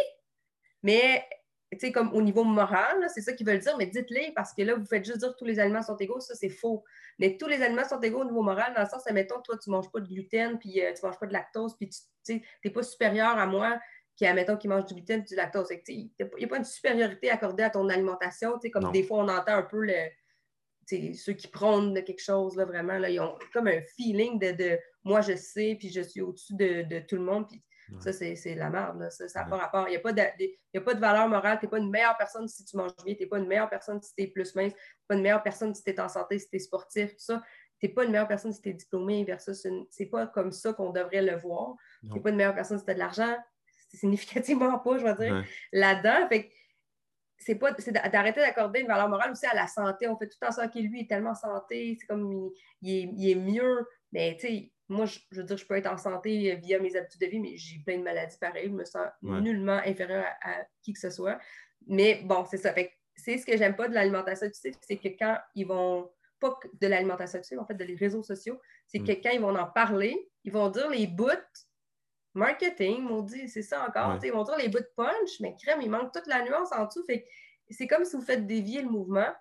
S2: mais sais, comme au niveau moral, c'est ça qu'ils veulent dire, mais dites-les parce que là, vous faites juste dire que tous les aliments sont égaux, ça c'est faux. Mais tous les aliments sont égaux au niveau moral, dans le sens, admettons, toi, tu ne manges pas de gluten, puis euh, tu ne manges pas de lactose, puis tu n'es pas supérieur à moi qui, admettons, qui mange du gluten et du lactose. Il n'y a pas une supériorité accordée à ton alimentation, comme des fois on entend un peu le, ceux qui prônent de quelque chose, là, vraiment, là, ils ont comme un feeling de, moi je sais, puis je suis au-dessus de, de, tout le monde. Puis ça, c'est la merde. Ça n'a pas rapport. Il n'y a, pas de, a pas de valeur morale. Tu n'es pas une meilleure personne si tu manges bien. Tu n'es pas une meilleure personne si tu es plus mince. Tu n'es pas une meilleure personne si tu es en santé, si tu es sportif, tout ça. Tu n'es pas une meilleure personne si tu es diplômé versus C'est pas comme ça qu'on devrait le voir. Tu n'es pas une meilleure personne si tu as de l'argent. C'est significativement pas, je vais dire, là-dedans. Fait c'est pas c'est d'arrêter d'accorder une valeur morale aussi à la santé. On fait tout en sorte que lui est tellement santé, c'est comme il, est, il, est, mieux. Mais tu sais, moi, je, veux dire, je peux être en santé via mes habitudes de vie, mais j'ai plein de maladies pareilles. Je me sens nullement inférieure à, qui que ce soit. Mais bon, c'est ça. c'est ce que j'aime pas de l'alimentation c'est que quand ils vont pas de l'alimentation intuitive, en fait, de les réseaux sociaux. C'est
S1: Mm.
S2: que quand ils vont en parler, ils vont dire les bouts marketing, on dit, c'est ça encore.
S1: Ouais.
S2: Ils vont dire les bouts de punch, mais crème, il manque toute la nuance en dessous. Fait c'est comme si vous faites dévier le mouvement.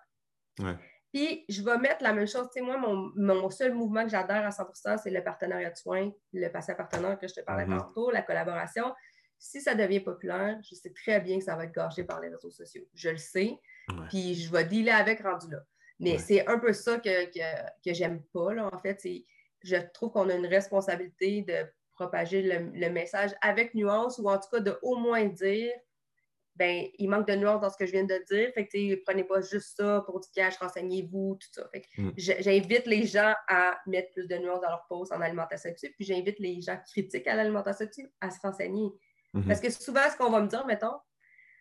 S1: Ouais.
S2: Puis, je vais mettre la même chose. Tu sais, moi, mon, mon seul mouvement que j'adhère à 100% c'est le partenariat de soins, le patient partenaire que je te parlais
S1: Mhm.
S2: tantôt, la collaboration. Si ça devient populaire, je sais très bien que ça va être gâché par les réseaux sociaux. Je le sais.
S1: Ouais.
S2: Puis, je vais dealer avec rendu là. Mais
S1: Ouais.
S2: c'est un peu ça que, que, que j'aime pas, là, en fait. C'est, je trouve qu'on a une responsabilité de propager le, le message avec nuance ou en tout cas de au moins dire ben, il manque de nuances dans ce que je viens de dire. Fait que, prenez pas juste ça pour du cash, renseignez-vous, tout ça. Fait que
S1: Mm.
S2: j'invite les gens à mettre plus de nuances dans leur post en alimentation active, puis j'invite les gens critiques à l'alimentation à se renseigner.
S1: Mhm.
S2: Parce que souvent, ce qu'on va me dire, mettons,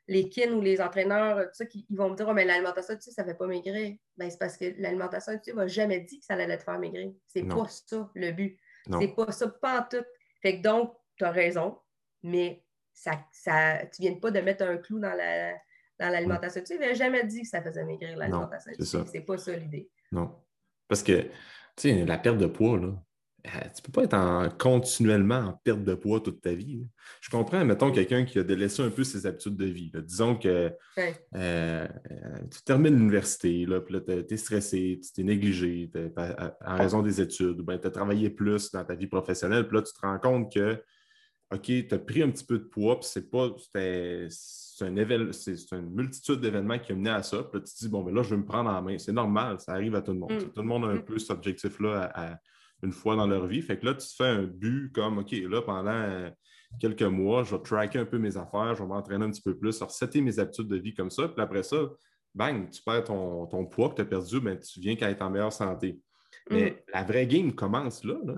S2: les kin ou les entraîneurs, tout ça, qui, ils vont me dire, oh, mais l'alimentation ça ne fait pas maigrir. Ben, c'est parce que l'alimentation active n'a jamais dit que ça allait te faire maigrir. C'est pas ça le but. C'est pas ça, pas en tout. Fait que donc, tu as raison, mais ça, ça, tu viens pas de mettre un clou dans la dans l'alimentation active. Il n'a jamais dit que ça faisait maigrir l'alimentation
S1: c'est ça.
S2: active. C'est pas ça l'idée.
S1: Non. Parce que, tu sais, la perte de poids, là, euh, tu peux pas être en- continuellement en perte de poids toute ta vie. là. Je comprends, mettons, quelqu'un qui a délaissé un peu ses habitudes de vie. là. Disons que
S2: Ouais.
S1: euh, tu termines l'université, là, puis là, tu es stressé, tu t'es négligé en raison des études, tu as travaillé plus dans ta vie professionnelle, puis là, tu te rends compte que, OK, tu as pris un petit peu de poids, puis c'est pas, c'est un une multitude d'événements qui ont mené à ça, puis là, tu te dis, bon, mais là, je vais me prendre en main. C'est normal, ça arrive à tout le monde.
S2: Mm.
S1: Tout le monde a un
S2: Mm.
S1: peu cet objectif-là à- à- une fois dans leur vie. Fait que là, tu te fais un but comme, OK, là, pendant euh, quelques mois, je vais tracker un peu mes affaires, je vais m'entraîner un petit peu plus, resetter mes habitudes de vie comme ça. Puis après ça, bang, tu perds ton, ton poids que tu as perdu, ben, tu viens qu'à être en meilleure santé. Mais
S2: Mhm.
S1: la vraie game commence là. là.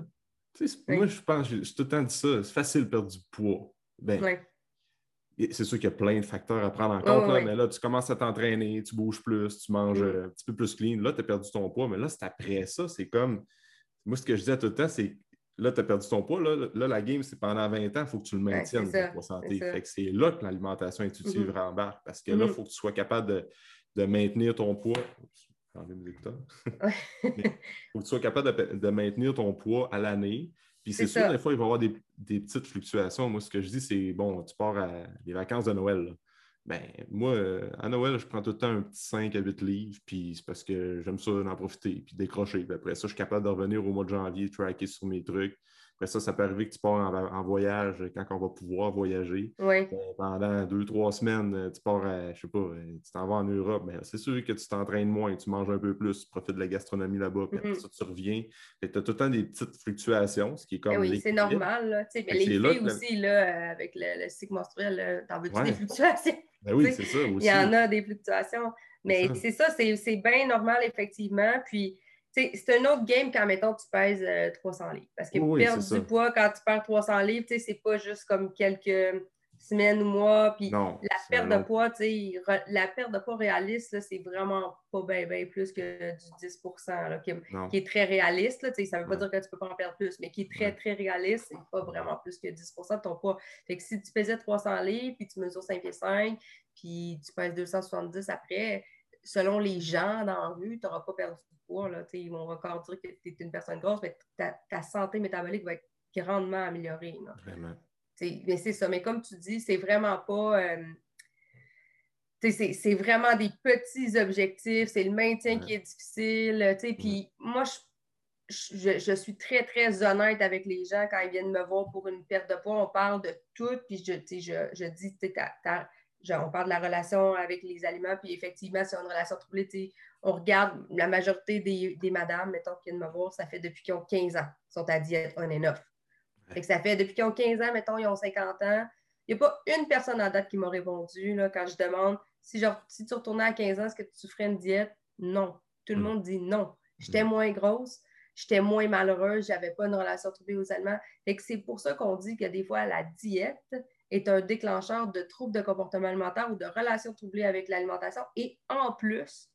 S2: Oui.
S1: Moi, je pense, j'ai tout le temps dit ça, c'est facile de perdre du poids. Ben, C'est sûr qu'il y a plein de facteurs à prendre en compte, là, mais là, tu commences à t'entraîner, tu bouges plus, tu manges
S2: Mm.
S1: euh, un petit peu plus clean. Là, tu as perdu ton poids, mais là, c'est après ça. C'est comme. Moi, ce que je disais tout le temps, c'est là, tu as perdu ton poids. Là, là, la game, c'est pendant 20 ans, il faut que tu le maintiennes,
S2: ça,
S1: ton poids santé.
S2: c'est ça.
S1: Fait que c'est là que l'alimentation intuitive
S2: Mhm.
S1: rembarque. Parce que là, il
S2: Mhm.
S1: faut que tu sois capable de, de maintenir ton poids. Mes écouteurs.
S2: Ouais.
S1: faut que tu sois capable de, de maintenir ton poids à l'année. Puis c'est
S2: C'est
S1: sûr,
S2: ça.
S1: des fois, il va y avoir des, des petites fluctuations. Moi, ce que je dis, c'est bon, tu pars à les vacances de Noël. là. Ben, moi, euh, à Noël, je prends tout le temps un petit 5 à 8 livres, puis c'est parce que j'aime ça d'en profiter, puis décrocher. Puis après ça, je suis capable de revenir au mois de janvier, tracker sur mes trucs. Après ça, ça peut arriver que tu pars en, en voyage quand on va pouvoir voyager. Euh, pendant deux, trois semaines, euh, tu pars à, je sais pas, euh, tu t'en vas en Europe, mais c'est sûr que tu t'entraînes moins, tu manges un peu plus, tu profites de la gastronomie là-bas, puis après
S2: Mhm.
S1: ça, tu reviens. Tu as tout le temps des petites fluctuations, ce qui est comme.
S2: Eh oui, c'est normal. Là, tu sais, mais les
S1: là
S2: filles aussi, là, avec le, le cycle menstruel, t'en veux-tu
S1: Ouais.
S2: des fluctuations? [LAUGHS]
S1: Ben oui, c'est ça aussi.
S2: Il y en a des fluctuations. Mais c'est ça, c'est bien normal, effectivement. Puis, c'est un autre game quand, mettons, tu pèses euh, 300 livres. Parce que
S1: Oui,
S2: perdre du
S1: ça.
S2: poids quand tu perds 300 livres, tu sais, c'est pas juste comme quelques semaines ou mois. Puis, la perte de poids, tu sais, re- la perte de poids réaliste, c'est vraiment pas bien, bien plus que du 10 là, qui, qui est très réaliste. Là, ça ne veut pas
S1: Ouais.
S2: dire que tu ne peux pas en perdre plus, mais qui est très,
S1: Ouais.
S2: très réaliste, c'est pas vraiment plus que 10% de ton poids. Fait que si tu pesais 300 livres, puis tu mesures 5 pieds 5, puis tu pèses 270 après, selon les gens dans la rue, tu n'auras pas perdu du poids. Là, ils vont encore dire que tu es une personne grosse, mais ta, ta santé métabolique va être grandement améliorée. là.
S1: Vraiment.
S2: Mais c'est ça. Mais comme tu dis, c'est vraiment pas. euh, c'est vraiment des petits objectifs. C'est le maintien
S1: Ouais.
S2: qui est difficile. sais, Puis moi, je, je- je suis très, très honnête avec les gens quand ils viennent me voir pour une perte de poids. On parle de tout. Puis je, je, je dis, ta- ta- genre, on parle de la relation avec les aliments. Puis effectivement, si on a une relation troublée, on regarde la majorité des, des madames, mettons, qui viennent me voir, ça fait depuis qu'ils ont 15 ans, ils sont à diète on and off. Fait que ça fait depuis qu'ils ont 15 ans, mettons, ils ont 50 ans. Il n'y a pas une personne en date qui m'a répondu là, quand je demande si, genre, si tu retournais à 15 ans, est-ce que tu ferais une diète? Non. Tout le
S1: Mm.
S2: monde dit non. J'étais
S1: Mm.
S2: moins grosse, j'étais moins malheureuse, j'avais pas une relation troublée aux. Fait que c'est pour ça qu'on dit que des fois, la diète est un déclencheur de troubles de comportement alimentaire ou de relations troublées avec l'alimentation et en plus,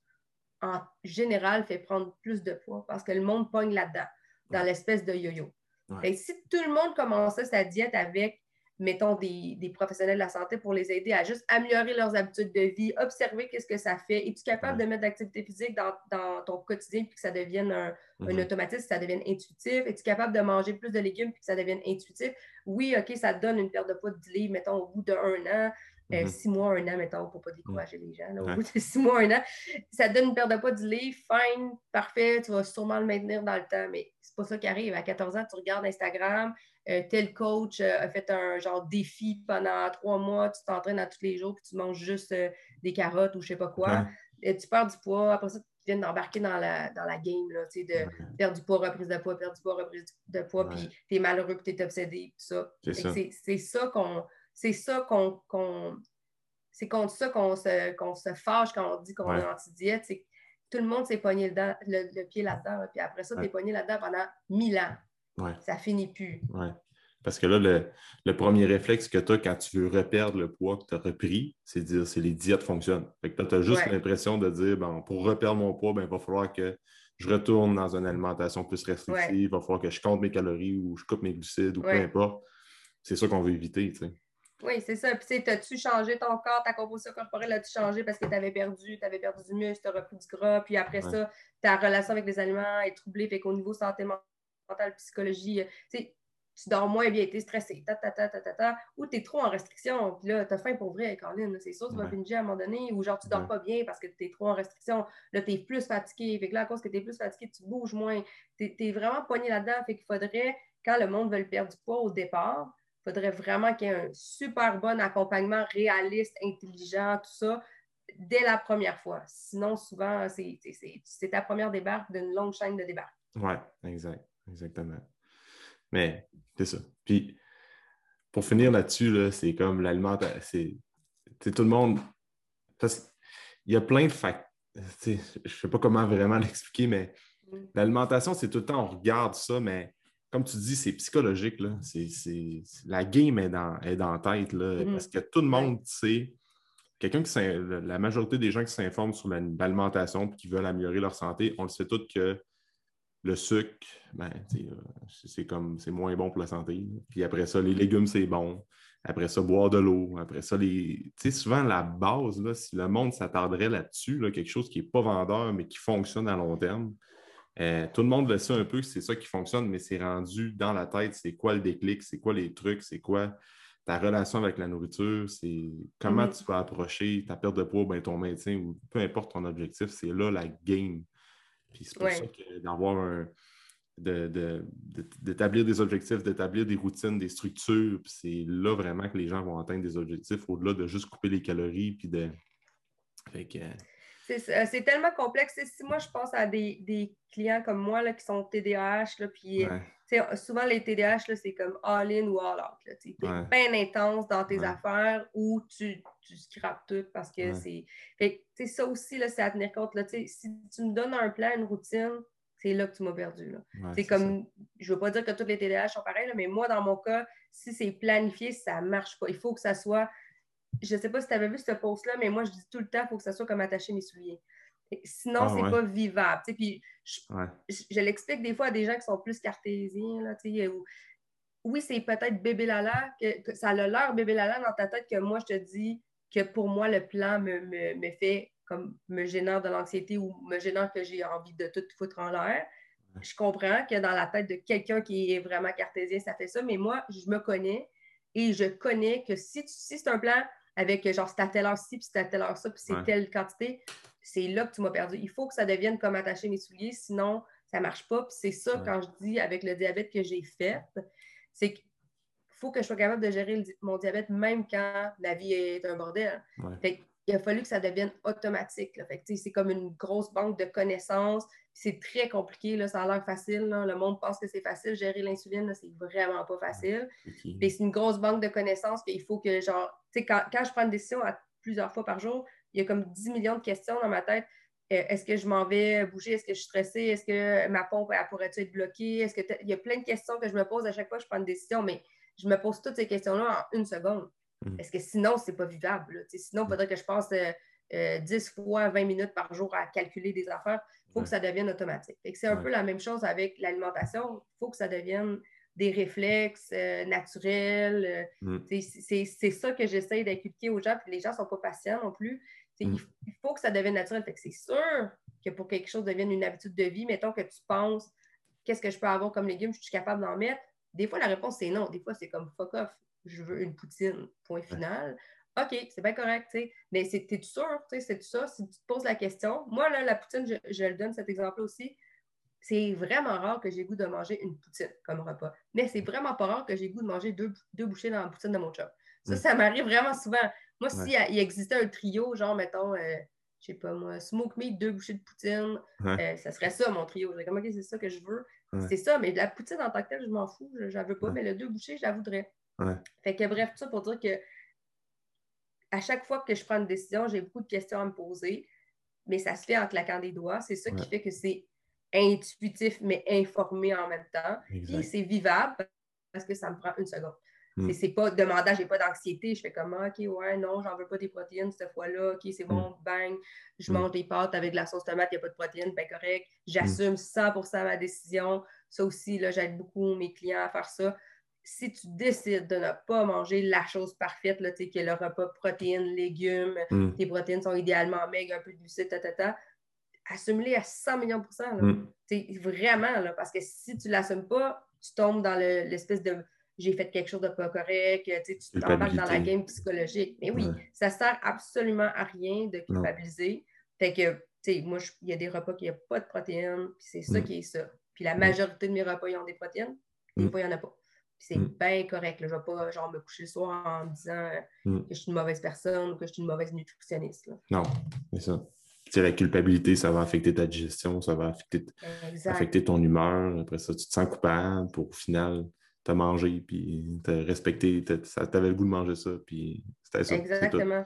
S2: en général, fait prendre plus de poids parce que le monde pogne là-dedans, dans
S1: Ouais.
S2: l'espèce de yo-yo.
S1: Ouais.
S2: Si tout le monde commençait sa diète avec mettons, des, professionnels de la santé pour les aider à juste améliorer leurs habitudes de vie, observer qu'est-ce que ça fait. Es-tu capable de mettre l'activité physique dans, ton quotidien puis que ça devienne un, mm-hmm. automatisme, que ça devienne intuitif? Es-tu capable de manger plus de légumes puis que ça devienne intuitif? Oui, OK, ça donne une perte de poids de 10 livres, mettons, au bout d'un an. Euh, mm-hmm. six mois, un an, mettons, pour ne pas décourager les gens. au bout de six mois, un an, ça donne une perte de poids du livre, fine, parfait, tu vas sûrement le maintenir dans le temps, mais c'est pas ça qui arrive. À 14 ans, tu regardes Instagram, euh, tel coach euh, a fait un genre défi pendant trois mois, tu t'entraînes à tous les jours, puis tu manges juste des carottes ou je sais pas quoi. Et tu perds du poids, après ça, tu viens d'embarquer dans la, dans la game, là, de perdre du poids, reprise de poids, perdre du poids, reprise de poids, puis tu es malheureux, puis tu es obsédé, tout ça. C'est ça qu'on c'est ça qu'on. c'est contre ça qu'on se, se fâche quand on dit qu'on est anti-diète. C'est tout le monde s'est pogné le, le, pied là-dedans. Puis après ça, tu es pogné là-dedans pendant mille ans. Ça finit plus.
S1: Parce que là, le, premier réflexe que tu as quand tu veux reperdre le poids que tu as repris, c'est de dire c'est les diètes fonctionnent. Fait que tu as juste l'impression de dire bon, pour reperdre mon poids, ben, il va falloir que je retourne dans une alimentation plus restrictive, il va falloir que je compte mes calories ou je coupe mes glucides ou peu importe. C'est ça qu'on veut éviter. Tu.
S2: Oui, c'est ça. Puis, tu as-tu changé ton corps, ta composition corporelle, as-tu changé parce que tu avais perdu, tu avais perdu du muscle, tu as repris du gras, puis après ça, ta relation avec les aliments est troublée, fait qu'au niveau santé mentale, psychologie, tu tu dors moins bien, tu es stressé, ta, ta, ta, ta, ta, ta, ou tu es trop en restriction, puis là, tu as faim pour vrai, Caroline, c'est sûr, tu vas finir à un moment donné, ou genre tu dors pas bien parce que tu es trop en restriction, là, tu es plus fatigué, fait que là, à cause que tu es plus fatigué, tu bouges moins, tu es, vraiment poigné là-dedans, fait qu'il faudrait, quand le monde veut perdre du poids au départ, il faudrait vraiment qu'il y ait un super bon accompagnement réaliste, intelligent, tout ça, dès la première fois. Sinon, souvent, c'est ta première débarque d'une longue chaîne de débarque.
S1: Oui, exact. Exactement. Mais c'est ça. Puis, pour finir là-dessus, c'est comme l'alimentation. Tout le monde. il y a plein de facteurs. Je ne sais pas comment vraiment [LAUGHS] l'expliquer, mais mm. l'alimentation, c'est tout le temps, on regarde ça, mais comme tu dis, c'est psychologique. Là. la game est dans, est dans la tête. Là, mm-hmm. Parce que tout le monde sait, quelqu'un qui la majorité des gens qui s'informent sur l'alimentation et qui veulent améliorer leur santé, on le sait tous que le sucre, ben, euh, c'est comme c'est moins bon pour la santé. Puis après ça, les légumes, c'est bon. Après ça, boire de l'eau. Après ça, les. souvent la base, là, si le monde s'attarderait là-dessus, quelque chose qui n'est pas vendeur, mais qui fonctionne à long terme, euh, tout le monde le sait un peu, c'est ça qui fonctionne, mais c'est rendu dans la tête, c'est quoi le déclic, c'est quoi les trucs, c'est quoi ta relation avec la nourriture, c'est comment mm-hmm. tu vas approcher ta perte de poids, ben, ton maintien ou peu importe ton objectif, c'est là la game. Puis c'est pour ça que d'avoir un. d'établir des objectifs, d'établir des routines, des structures, c'est là vraiment que les gens vont atteindre des objectifs au-delà de juste couper les calories puis de. Fait que,
S2: c'est tellement complexe. Si moi, je pense à des, clients comme moi là, qui sont TDAH, là, puis souvent les TDAH, c'est comme all-in ou all-out. Tu es bien intense dans tes affaires ou tu, tu scrapes tout parce que c'est. ça aussi, c'est à tenir compte. Là, si tu me donnes un plan, une routine, c'est là que tu m'as perdu. c'est comme, je ne veux pas dire que tous les TDAH sont pareils, mais moi, dans mon cas, si c'est planifié, ça ne marche pas. Il faut que ça soit je ne sais pas si tu avais vu ce post-là, mais moi, je dis tout le temps, il faut que ça soit comme attacher mes souliers. Sinon, ah, c'est pas vivable. Puis je, l'explique des fois à des gens qui sont plus cartésiens. Là, oui, c'est peut-être bébé lala, que, ça a l'air bébé lala dans ta tête que moi, je te dis que pour moi, le plan me, me, fait comme me génère de l'anxiété ou me génère que j'ai envie de tout foutre en l'air. Je comprends que dans la tête de quelqu'un qui est vraiment cartésien, ça fait ça, mais moi, je me connais et je connais que si, si c'est un plan avec genre c'est à telle heure-ci, puis c'est à telle heure ça, puis c'est telle quantité, c'est là que tu m'as perdu. Il faut que ça devienne comme attacher mes souliers, sinon ça ne marche pas. Puis c'est ça, quand je dis avec le diabète que j'ai fait, c'est qu'il faut que je sois capable de gérer mon diabète même quand la vie est un bordel. il a fallu que ça devienne automatique. c'est comme une grosse banque de connaissances. C'est très compliqué. Là, ça a l'air facile. Le monde pense que c'est facile. Gérer l'insuline, c'est vraiment pas facile. C'est une grosse banque de connaissances. il faut que, genre, quand, quand je prends une décision à plusieurs fois par jour, il y a comme 10 millions de questions dans ma tête. Euh, est-ce que je m'en vais bouger? Est-ce que je suis stressée? Est-ce que ma pompe pourrait être bloquée? Est-ce que il y a plein de questions que je me pose à chaque fois que je prends une décision, mais je me pose toutes ces questions-là en une seconde. Mhm. Est-ce que sinon, c'est pas vivable? Sinon, il faudrait que je passe 10 euh, euh, fois 20 minutes par jour à calculer des affaires. Il faut que ça devienne automatique. C'est un peu la même chose avec l'alimentation. Il faut que ça devienne des réflexes euh, naturels. Mm. C'est ça que j'essaie d'inculquer aux gens, puis les gens ne sont pas patients non plus. Mm. Il, faut que ça devienne naturel. C'est sûr que pour que quelque chose devienne une habitude de vie, mettons que tu penses qu'est-ce que je peux avoir comme légumes, je suis capable d'en mettre? Des fois, la réponse, c'est non. Des fois, c'est comme fuck off, je veux une poutine, point final. OK, c'est bien correct, tu sais. Mais t'es sûr, tu sais, c'est ça? Si tu te poses la question, moi, là, la poutine, je, le donne cet exemple aussi. C'est vraiment rare que j'ai goût de manger une poutine comme repas. Mais c'est vraiment pas rare que j'ai goût de manger deux, deux bouchées dans la poutine de mon chum. Ça, ça m'arrive vraiment souvent. Moi, s'il il existait un trio, genre, mettons, euh, je sais pas moi, smoke meat, deux bouchées de poutine, euh, ça serait ça mon trio. Je comme, OK, c'est ça que je veux. C'est ça, mais la poutine en tant que telle, je m'en fous, je ne veux pas, mais le deux bouchées, je la voudrais. Fait que bref, tout ça pour dire que à chaque fois que je prends une décision, j'ai beaucoup de questions à me poser, mais ça se fait en claquant des doigts. C'est ça qui fait que c'est intuitif, mais informé en même temps. Puis c'est vivable parce que ça me prend une seconde. Hmm. C'est pas demandant, j'ai pas d'anxiété. Je fais comme ah, OK, ouais, non, j'en veux pas des protéines cette fois-là. OK, c'est bon, hmm. bang. Je hmm. mange des pâtes avec de la sauce tomate, il n'y a pas de protéines, ben correct. J'assume 100% ma décision. Ça aussi, là, j'aide beaucoup mes clients à faire ça si tu décides de ne pas manger la chose parfaite, là, que le repas protéines, légumes, mm. tes protéines sont idéalement maigres, un peu de glucides, ta, assume-les à 100 millions de pourcents. Mm. Vraiment, là, parce que si tu ne l'assumes pas, tu tombes dans l'espèce de j'ai fait quelque chose de pas correct, tu t'embarques dans la game psychologique. Mais oui, ça ça sert absolument à rien de culpabiliser. Fait que, tu sais, moi, il y a des repas qui n'ont pas de protéines, puis c'est ça mm. qui est ça. Puis la majorité de mes repas, ils ont des protéines, des fois, il n'y en a pas c'est mm. bien correct. Je ne vais pas genre, me coucher le soir en me disant mm. que je suis une mauvaise personne ou que je suis une mauvaise nutritionniste.
S1: Non, c'est ça. la culpabilité, ça va affecter ta digestion, ça va affecter, ton humeur. Après ça, tu te sens coupable pour au final t'as mangé, puis t'as respecté, t'avais le goût de manger ça, puis c'était ça.
S2: Exactement.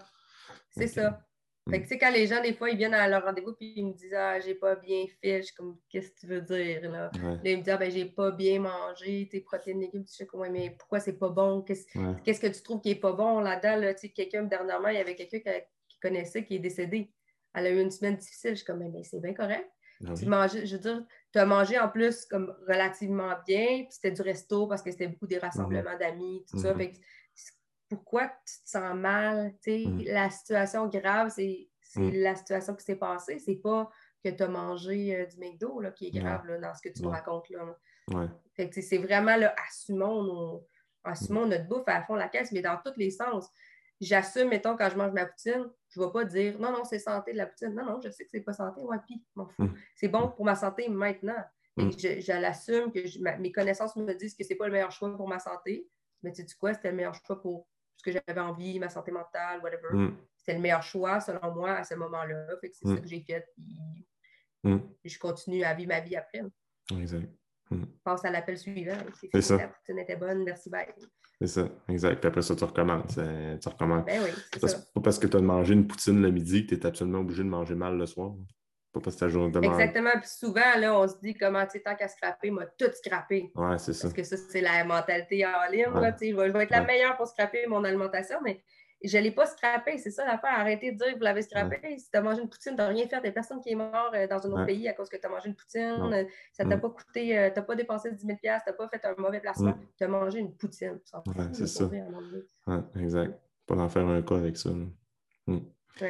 S2: C'est ça. Fait que, tu sais, quand les gens, des fois, ils viennent à leur rendez-vous puis ils me disent Ah, j'ai pas bien fait, je suis comme, qu'est-ce que tu veux dire, là? ils me disent Ah, ben, j'ai pas bien mangé tes protéines, légumes, tu sais, quoi, mais pourquoi c'est pas bon? Qu'est-ce que tu trouves qui est pas bon là-dedans? Là? Tu sais, quelqu'un, dernièrement, il y avait quelqu'un qui, connaissait qui est décédé. Elle a eu une semaine difficile. Je suis comme, mais, c'est bien correct. Ah tu manges, je veux dire, tu as mangé en plus comme relativement bien, puis c'était du resto parce que c'était beaucoup des rassemblements d'amis, tout ça. Fait pourquoi tu te sens mal. Mm. La situation grave, c'est mm. la situation qui s'est passée. C'est pas que tu as mangé euh, du McDo là, qui est grave dans ce que tu me racontes. Là. c'est vraiment là, assumons, assumons notre bouffe à fond la caisse, mais dans tous les sens. J'assume, mettons, quand je mange ma poutine, je ne vais pas dire non, non, c'est santé de la poutine. Non, non, je sais que c'est pas santé. Ouais, puis, m'en fous. Mm. C'est bon pour ma santé maintenant. Je, l'assume que mes connaissances me disent que c'est pas le meilleur choix pour ma santé. Mais tu sais quoi, c'était le meilleur choix pour ce que j'avais envie, ma santé mentale, whatever. Mm. C'était le meilleur choix, selon moi, à ce moment-là. c'est mm. ça que j'ai fait. Puis, mm. je continue à vivre ma vie après. Exact. Passe à l'appel suivant. C'est ça. La poutine était bonne, merci, bye.
S1: C'est ça, exact. Puis après ça, tu recommences. Euh, tu recommences.
S2: Ben oui,
S1: c'est pas parce que tu as mangé une poutine le midi que tu es absolument obligé de manger mal le soir. Pas parce que ta journée de
S2: Exactement. Puis souvent, là, on se dit comment, tu sais, tant qu'à scraper, m'a tout scrappé.
S1: Ouais, c'est ça.
S2: Parce que ça, c'est la mentalité en ligne. Là, je, vais, je vais être la meilleure pour scraper mon alimentation, mais je ne l'ai pas scrappé. C'est ça l'affaire. Arrêtez de dire que vous l'avez scrappé. Si tu as mangé une poutine, tu n'as rien fait. Il y a personne qui est mort euh, dans un autre pays à cause que tu as mangé une poutine. Euh, ça t'a pas coûté, euh, tu n'as pas dépensé 10 000 tu n'as pas fait un mauvais placement. Tu as mangé une poutine.
S1: Ouais, c'est ça. Exact. Pas d'en faire un cas avec ça.
S2: Oui,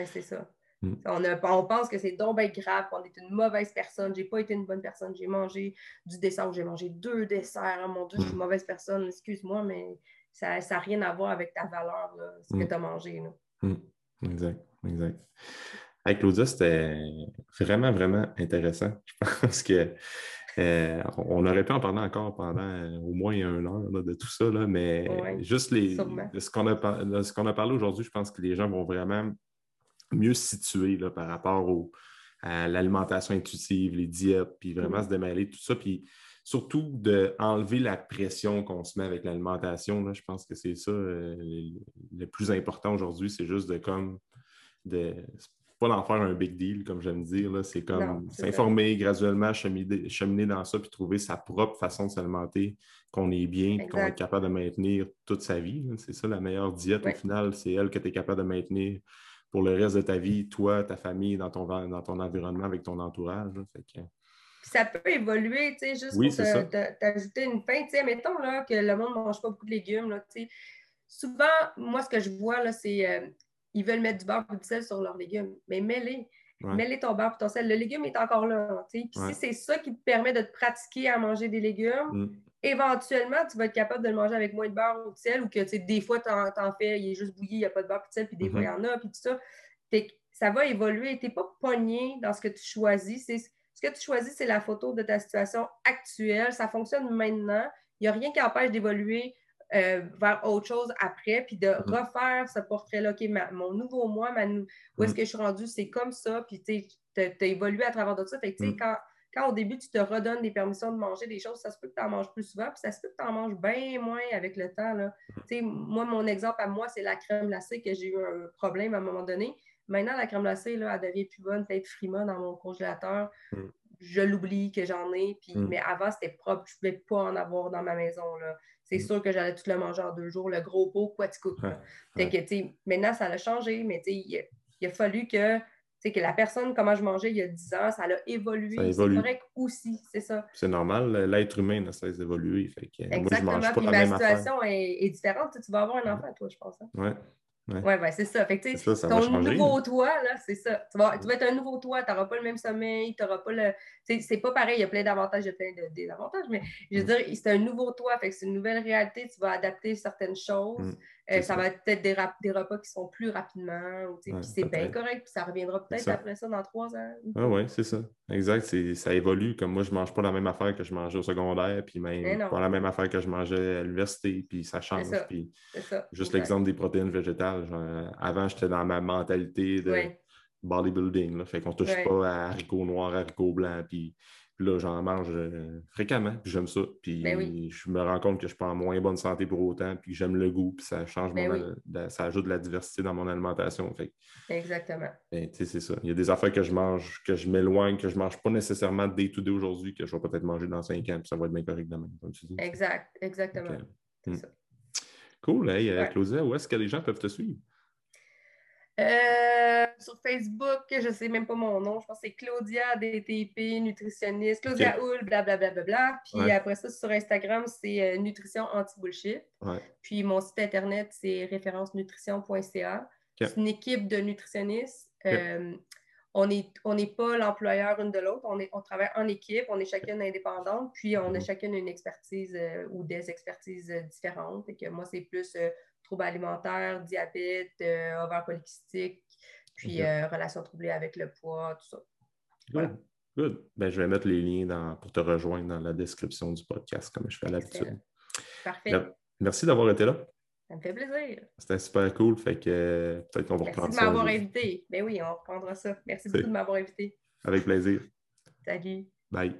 S2: c'est ça. Mm. On, pense que c'est donc bien grave, qu'on est une mauvaise personne. J'ai pas été une bonne personne. J'ai mangé du dessert, j'ai mangé deux desserts. mon Dieu, je suis une mm. mauvaise personne. Excuse-moi, mais ça n'a rien à voir avec ta valeur, ce que mm. tu as mangé.
S1: Exact, exact. Avec Claudia, c'était vraiment, vraiment intéressant. [LAUGHS] Je pense que euh, on aurait pu en parler encore pendant euh, au moins une heure de tout ça, là, mais juste les, ce qu'on a, a, parlé aujourd'hui, je pense que les gens vont vraiment mieux situé là, par rapport à l'alimentation intuitive, les diètes, puis vraiment mm-hmm. se démêler de tout ça. Puis surtout d'enlever la pression qu'on se met avec l'alimentation. Je pense que c'est ça euh, le plus important aujourd'hui. C'est juste de comme de pas d'en faire un big deal, comme j'aime dire. C'est comme s'informer graduellement, cheminer, dans ça, puis trouver sa propre façon de s'alimenter, qu'on est bien, qu'on est capable de maintenir toute sa vie. C'est ça la meilleure diète au final, c'est elle que tu es capable de maintenir pour le reste de ta vie, toi, ta famille, dans ton, dans ton environnement, avec ton entourage.
S2: ça peut évoluer, tu sais, juste pour t'ajouter une fin. Tu sais, mettons là, que le monde ne mange pas beaucoup de légumes, là, tu sais. Souvent, moi, ce que je vois, là, c'est euh, ils veulent mettre du beurre et du sel sur leurs légumes. Mais mets-les. Mets-les ton beurre et ton sel. Le légume est encore là. Puis si c'est ça qui te permet de te pratiquer à manger des légumes, mm. Éventuellement, tu vas être capable de le manger avec moins de beurre ou de sel ou que des fois, tu en, fais, il est juste bouilli, il n'y a pas de beurre et de sel, puis des fois, il y mm-hmm. en a, puis tout ça. ça va évoluer. Tu n'es pas pogné dans ce que tu choisis. Ce que tu choisis, c'est la photo de ta situation actuelle. Ça fonctionne maintenant. Il n'y a rien qui empêche d'évoluer euh, vers autre chose après, puis de mm. refaire ce portrait-là. OK, mon nouveau moi, ma où est-ce mm. que je suis rendue, c'est comme ça, puis tu as évolué à travers de ça. Fait que, quand, quand au début, tu te redonnes des permissions de manger des choses, ça se peut que tu en manges plus souvent, puis ça se peut que tu en manges bien moins avec le temps. Là. Moi, mon exemple à moi, c'est la crème glacée que j'ai eu un problème à un moment donné. Maintenant, la crème glacée, là, elle devient plus bonne, peut-être frima dans mon congélateur. Je l'oublie que j'en ai, puis, mais avant, c'était propre. Je ne pouvais pas en avoir dans ma maison. Là c'est mm. sûr que j'allais tout le manger en deux jours, le gros pot, quoi, tu coûtes. maintenant, ça a changé, mais il, il a fallu que, que la personne, comment je mangeais il y a 10 ans, ça a évolué. C'est correct aussi, c'est ça.
S1: C'est normal, l'être humain a cessé d'évoluer.
S2: Exactement, moi, je puis ma situation est, différente. Tu vas avoir un enfant, toi, je pense. Hein?
S1: Oui.
S2: Oui, ouais, ben, c'est ça. Fait que, ça, ton nouveau toi, là, c'est ça. Tu vas, tu vas, être un nouveau toi, tu n'auras pas le même sommeil, tu n'auras pas le. C'est pas pareil, il y a plein d'avantages, il y a plein de désavantages, mais je veux mm. dire, c'est un nouveau toi, fait que c'est une nouvelle réalité, tu vas adapter certaines choses. Mm. Euh, ça, va être peut-être des, des, repas qui sont plus rapidement, puis c'est bien correct, puis ça reviendra peut-être après ça dans trois ans.
S1: Ah oui, c'est ça. Exact. Ça évolue. Comme moi, je ne mange pas la même affaire que je mangeais au secondaire, puis même pas la même affaire que je mangeais à l'université, puis ça change. Puis juste l'exemple des protéines végétales. avant, j'étais dans ma mentalité de bodybuilding. Là, fait qu'on ne touche pas à haricots noirs, haricots blancs, puis là, j'en mange euh, fréquemment, puis j'aime ça. Puis ben je me rends compte que je suis pas en moins bonne santé pour autant, puis j'aime le goût, puis ça change ben ça ajoute de la diversité dans mon alimentation. Fait.
S2: Exactement.
S1: Ben, c'est ça. Il y a des affaires que je mange, que je m'éloigne, que je ne mange pas nécessairement day to day aujourd'hui, que je vais peut-être manger dans cinq ans, puis ça va être bien correct demain, comme tu dis.
S2: Exact, exactement.
S1: Hmm. Cool. Hey, euh, Claudia, où est-ce que les gens peuvent te suivre?
S2: Euh, sur Facebook, je ne sais même pas mon nom, je pense que c'est Claudia DTP, nutritionniste, Claudia okay. blablabla. Bla, bla, bla, Puis après ça, sur Instagram, c'est euh, Nutrition Anti-Bullshit. Puis mon site internet, c'est référencenutrition.ca. C'est une équipe de nutritionnistes. Euh, on n'est on pas l'employeur une de l'autre, on, on travaille en équipe, on est chacune indépendante, puis on a mhm. chacune une expertise ou des expertises différentes. Et que moi, c'est plus troubles alimentaires, diabète, euh, ovaire polycystique, puis euh, relations troublées avec le poids, tout ça.
S1: Good. Good. Ben, je vais mettre les liens pour te rejoindre dans la description du podcast, comme je fais à l'habitude.
S2: Parfait.
S1: Merci d'avoir été là.
S2: Ça me fait plaisir.
S1: C'était super cool. Fait que euh, peut-être qu'on va reprendre
S2: ça. Merci de m'avoir invité. Ben oui, on reprendra ça. Merci beaucoup de m'avoir invité.
S1: Avec plaisir.
S2: Salut.
S1: Bye.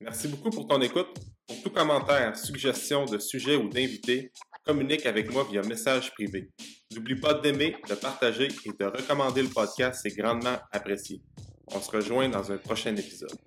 S1: Merci beaucoup pour ton écoute. Pour tout commentaire, suggestion de sujet ou d'invité, communique avec moi via message privé. N'oublie pas d'aimer, de partager et de recommander le podcast, c'est grandement apprécié. On se rejoint dans un prochain épisode.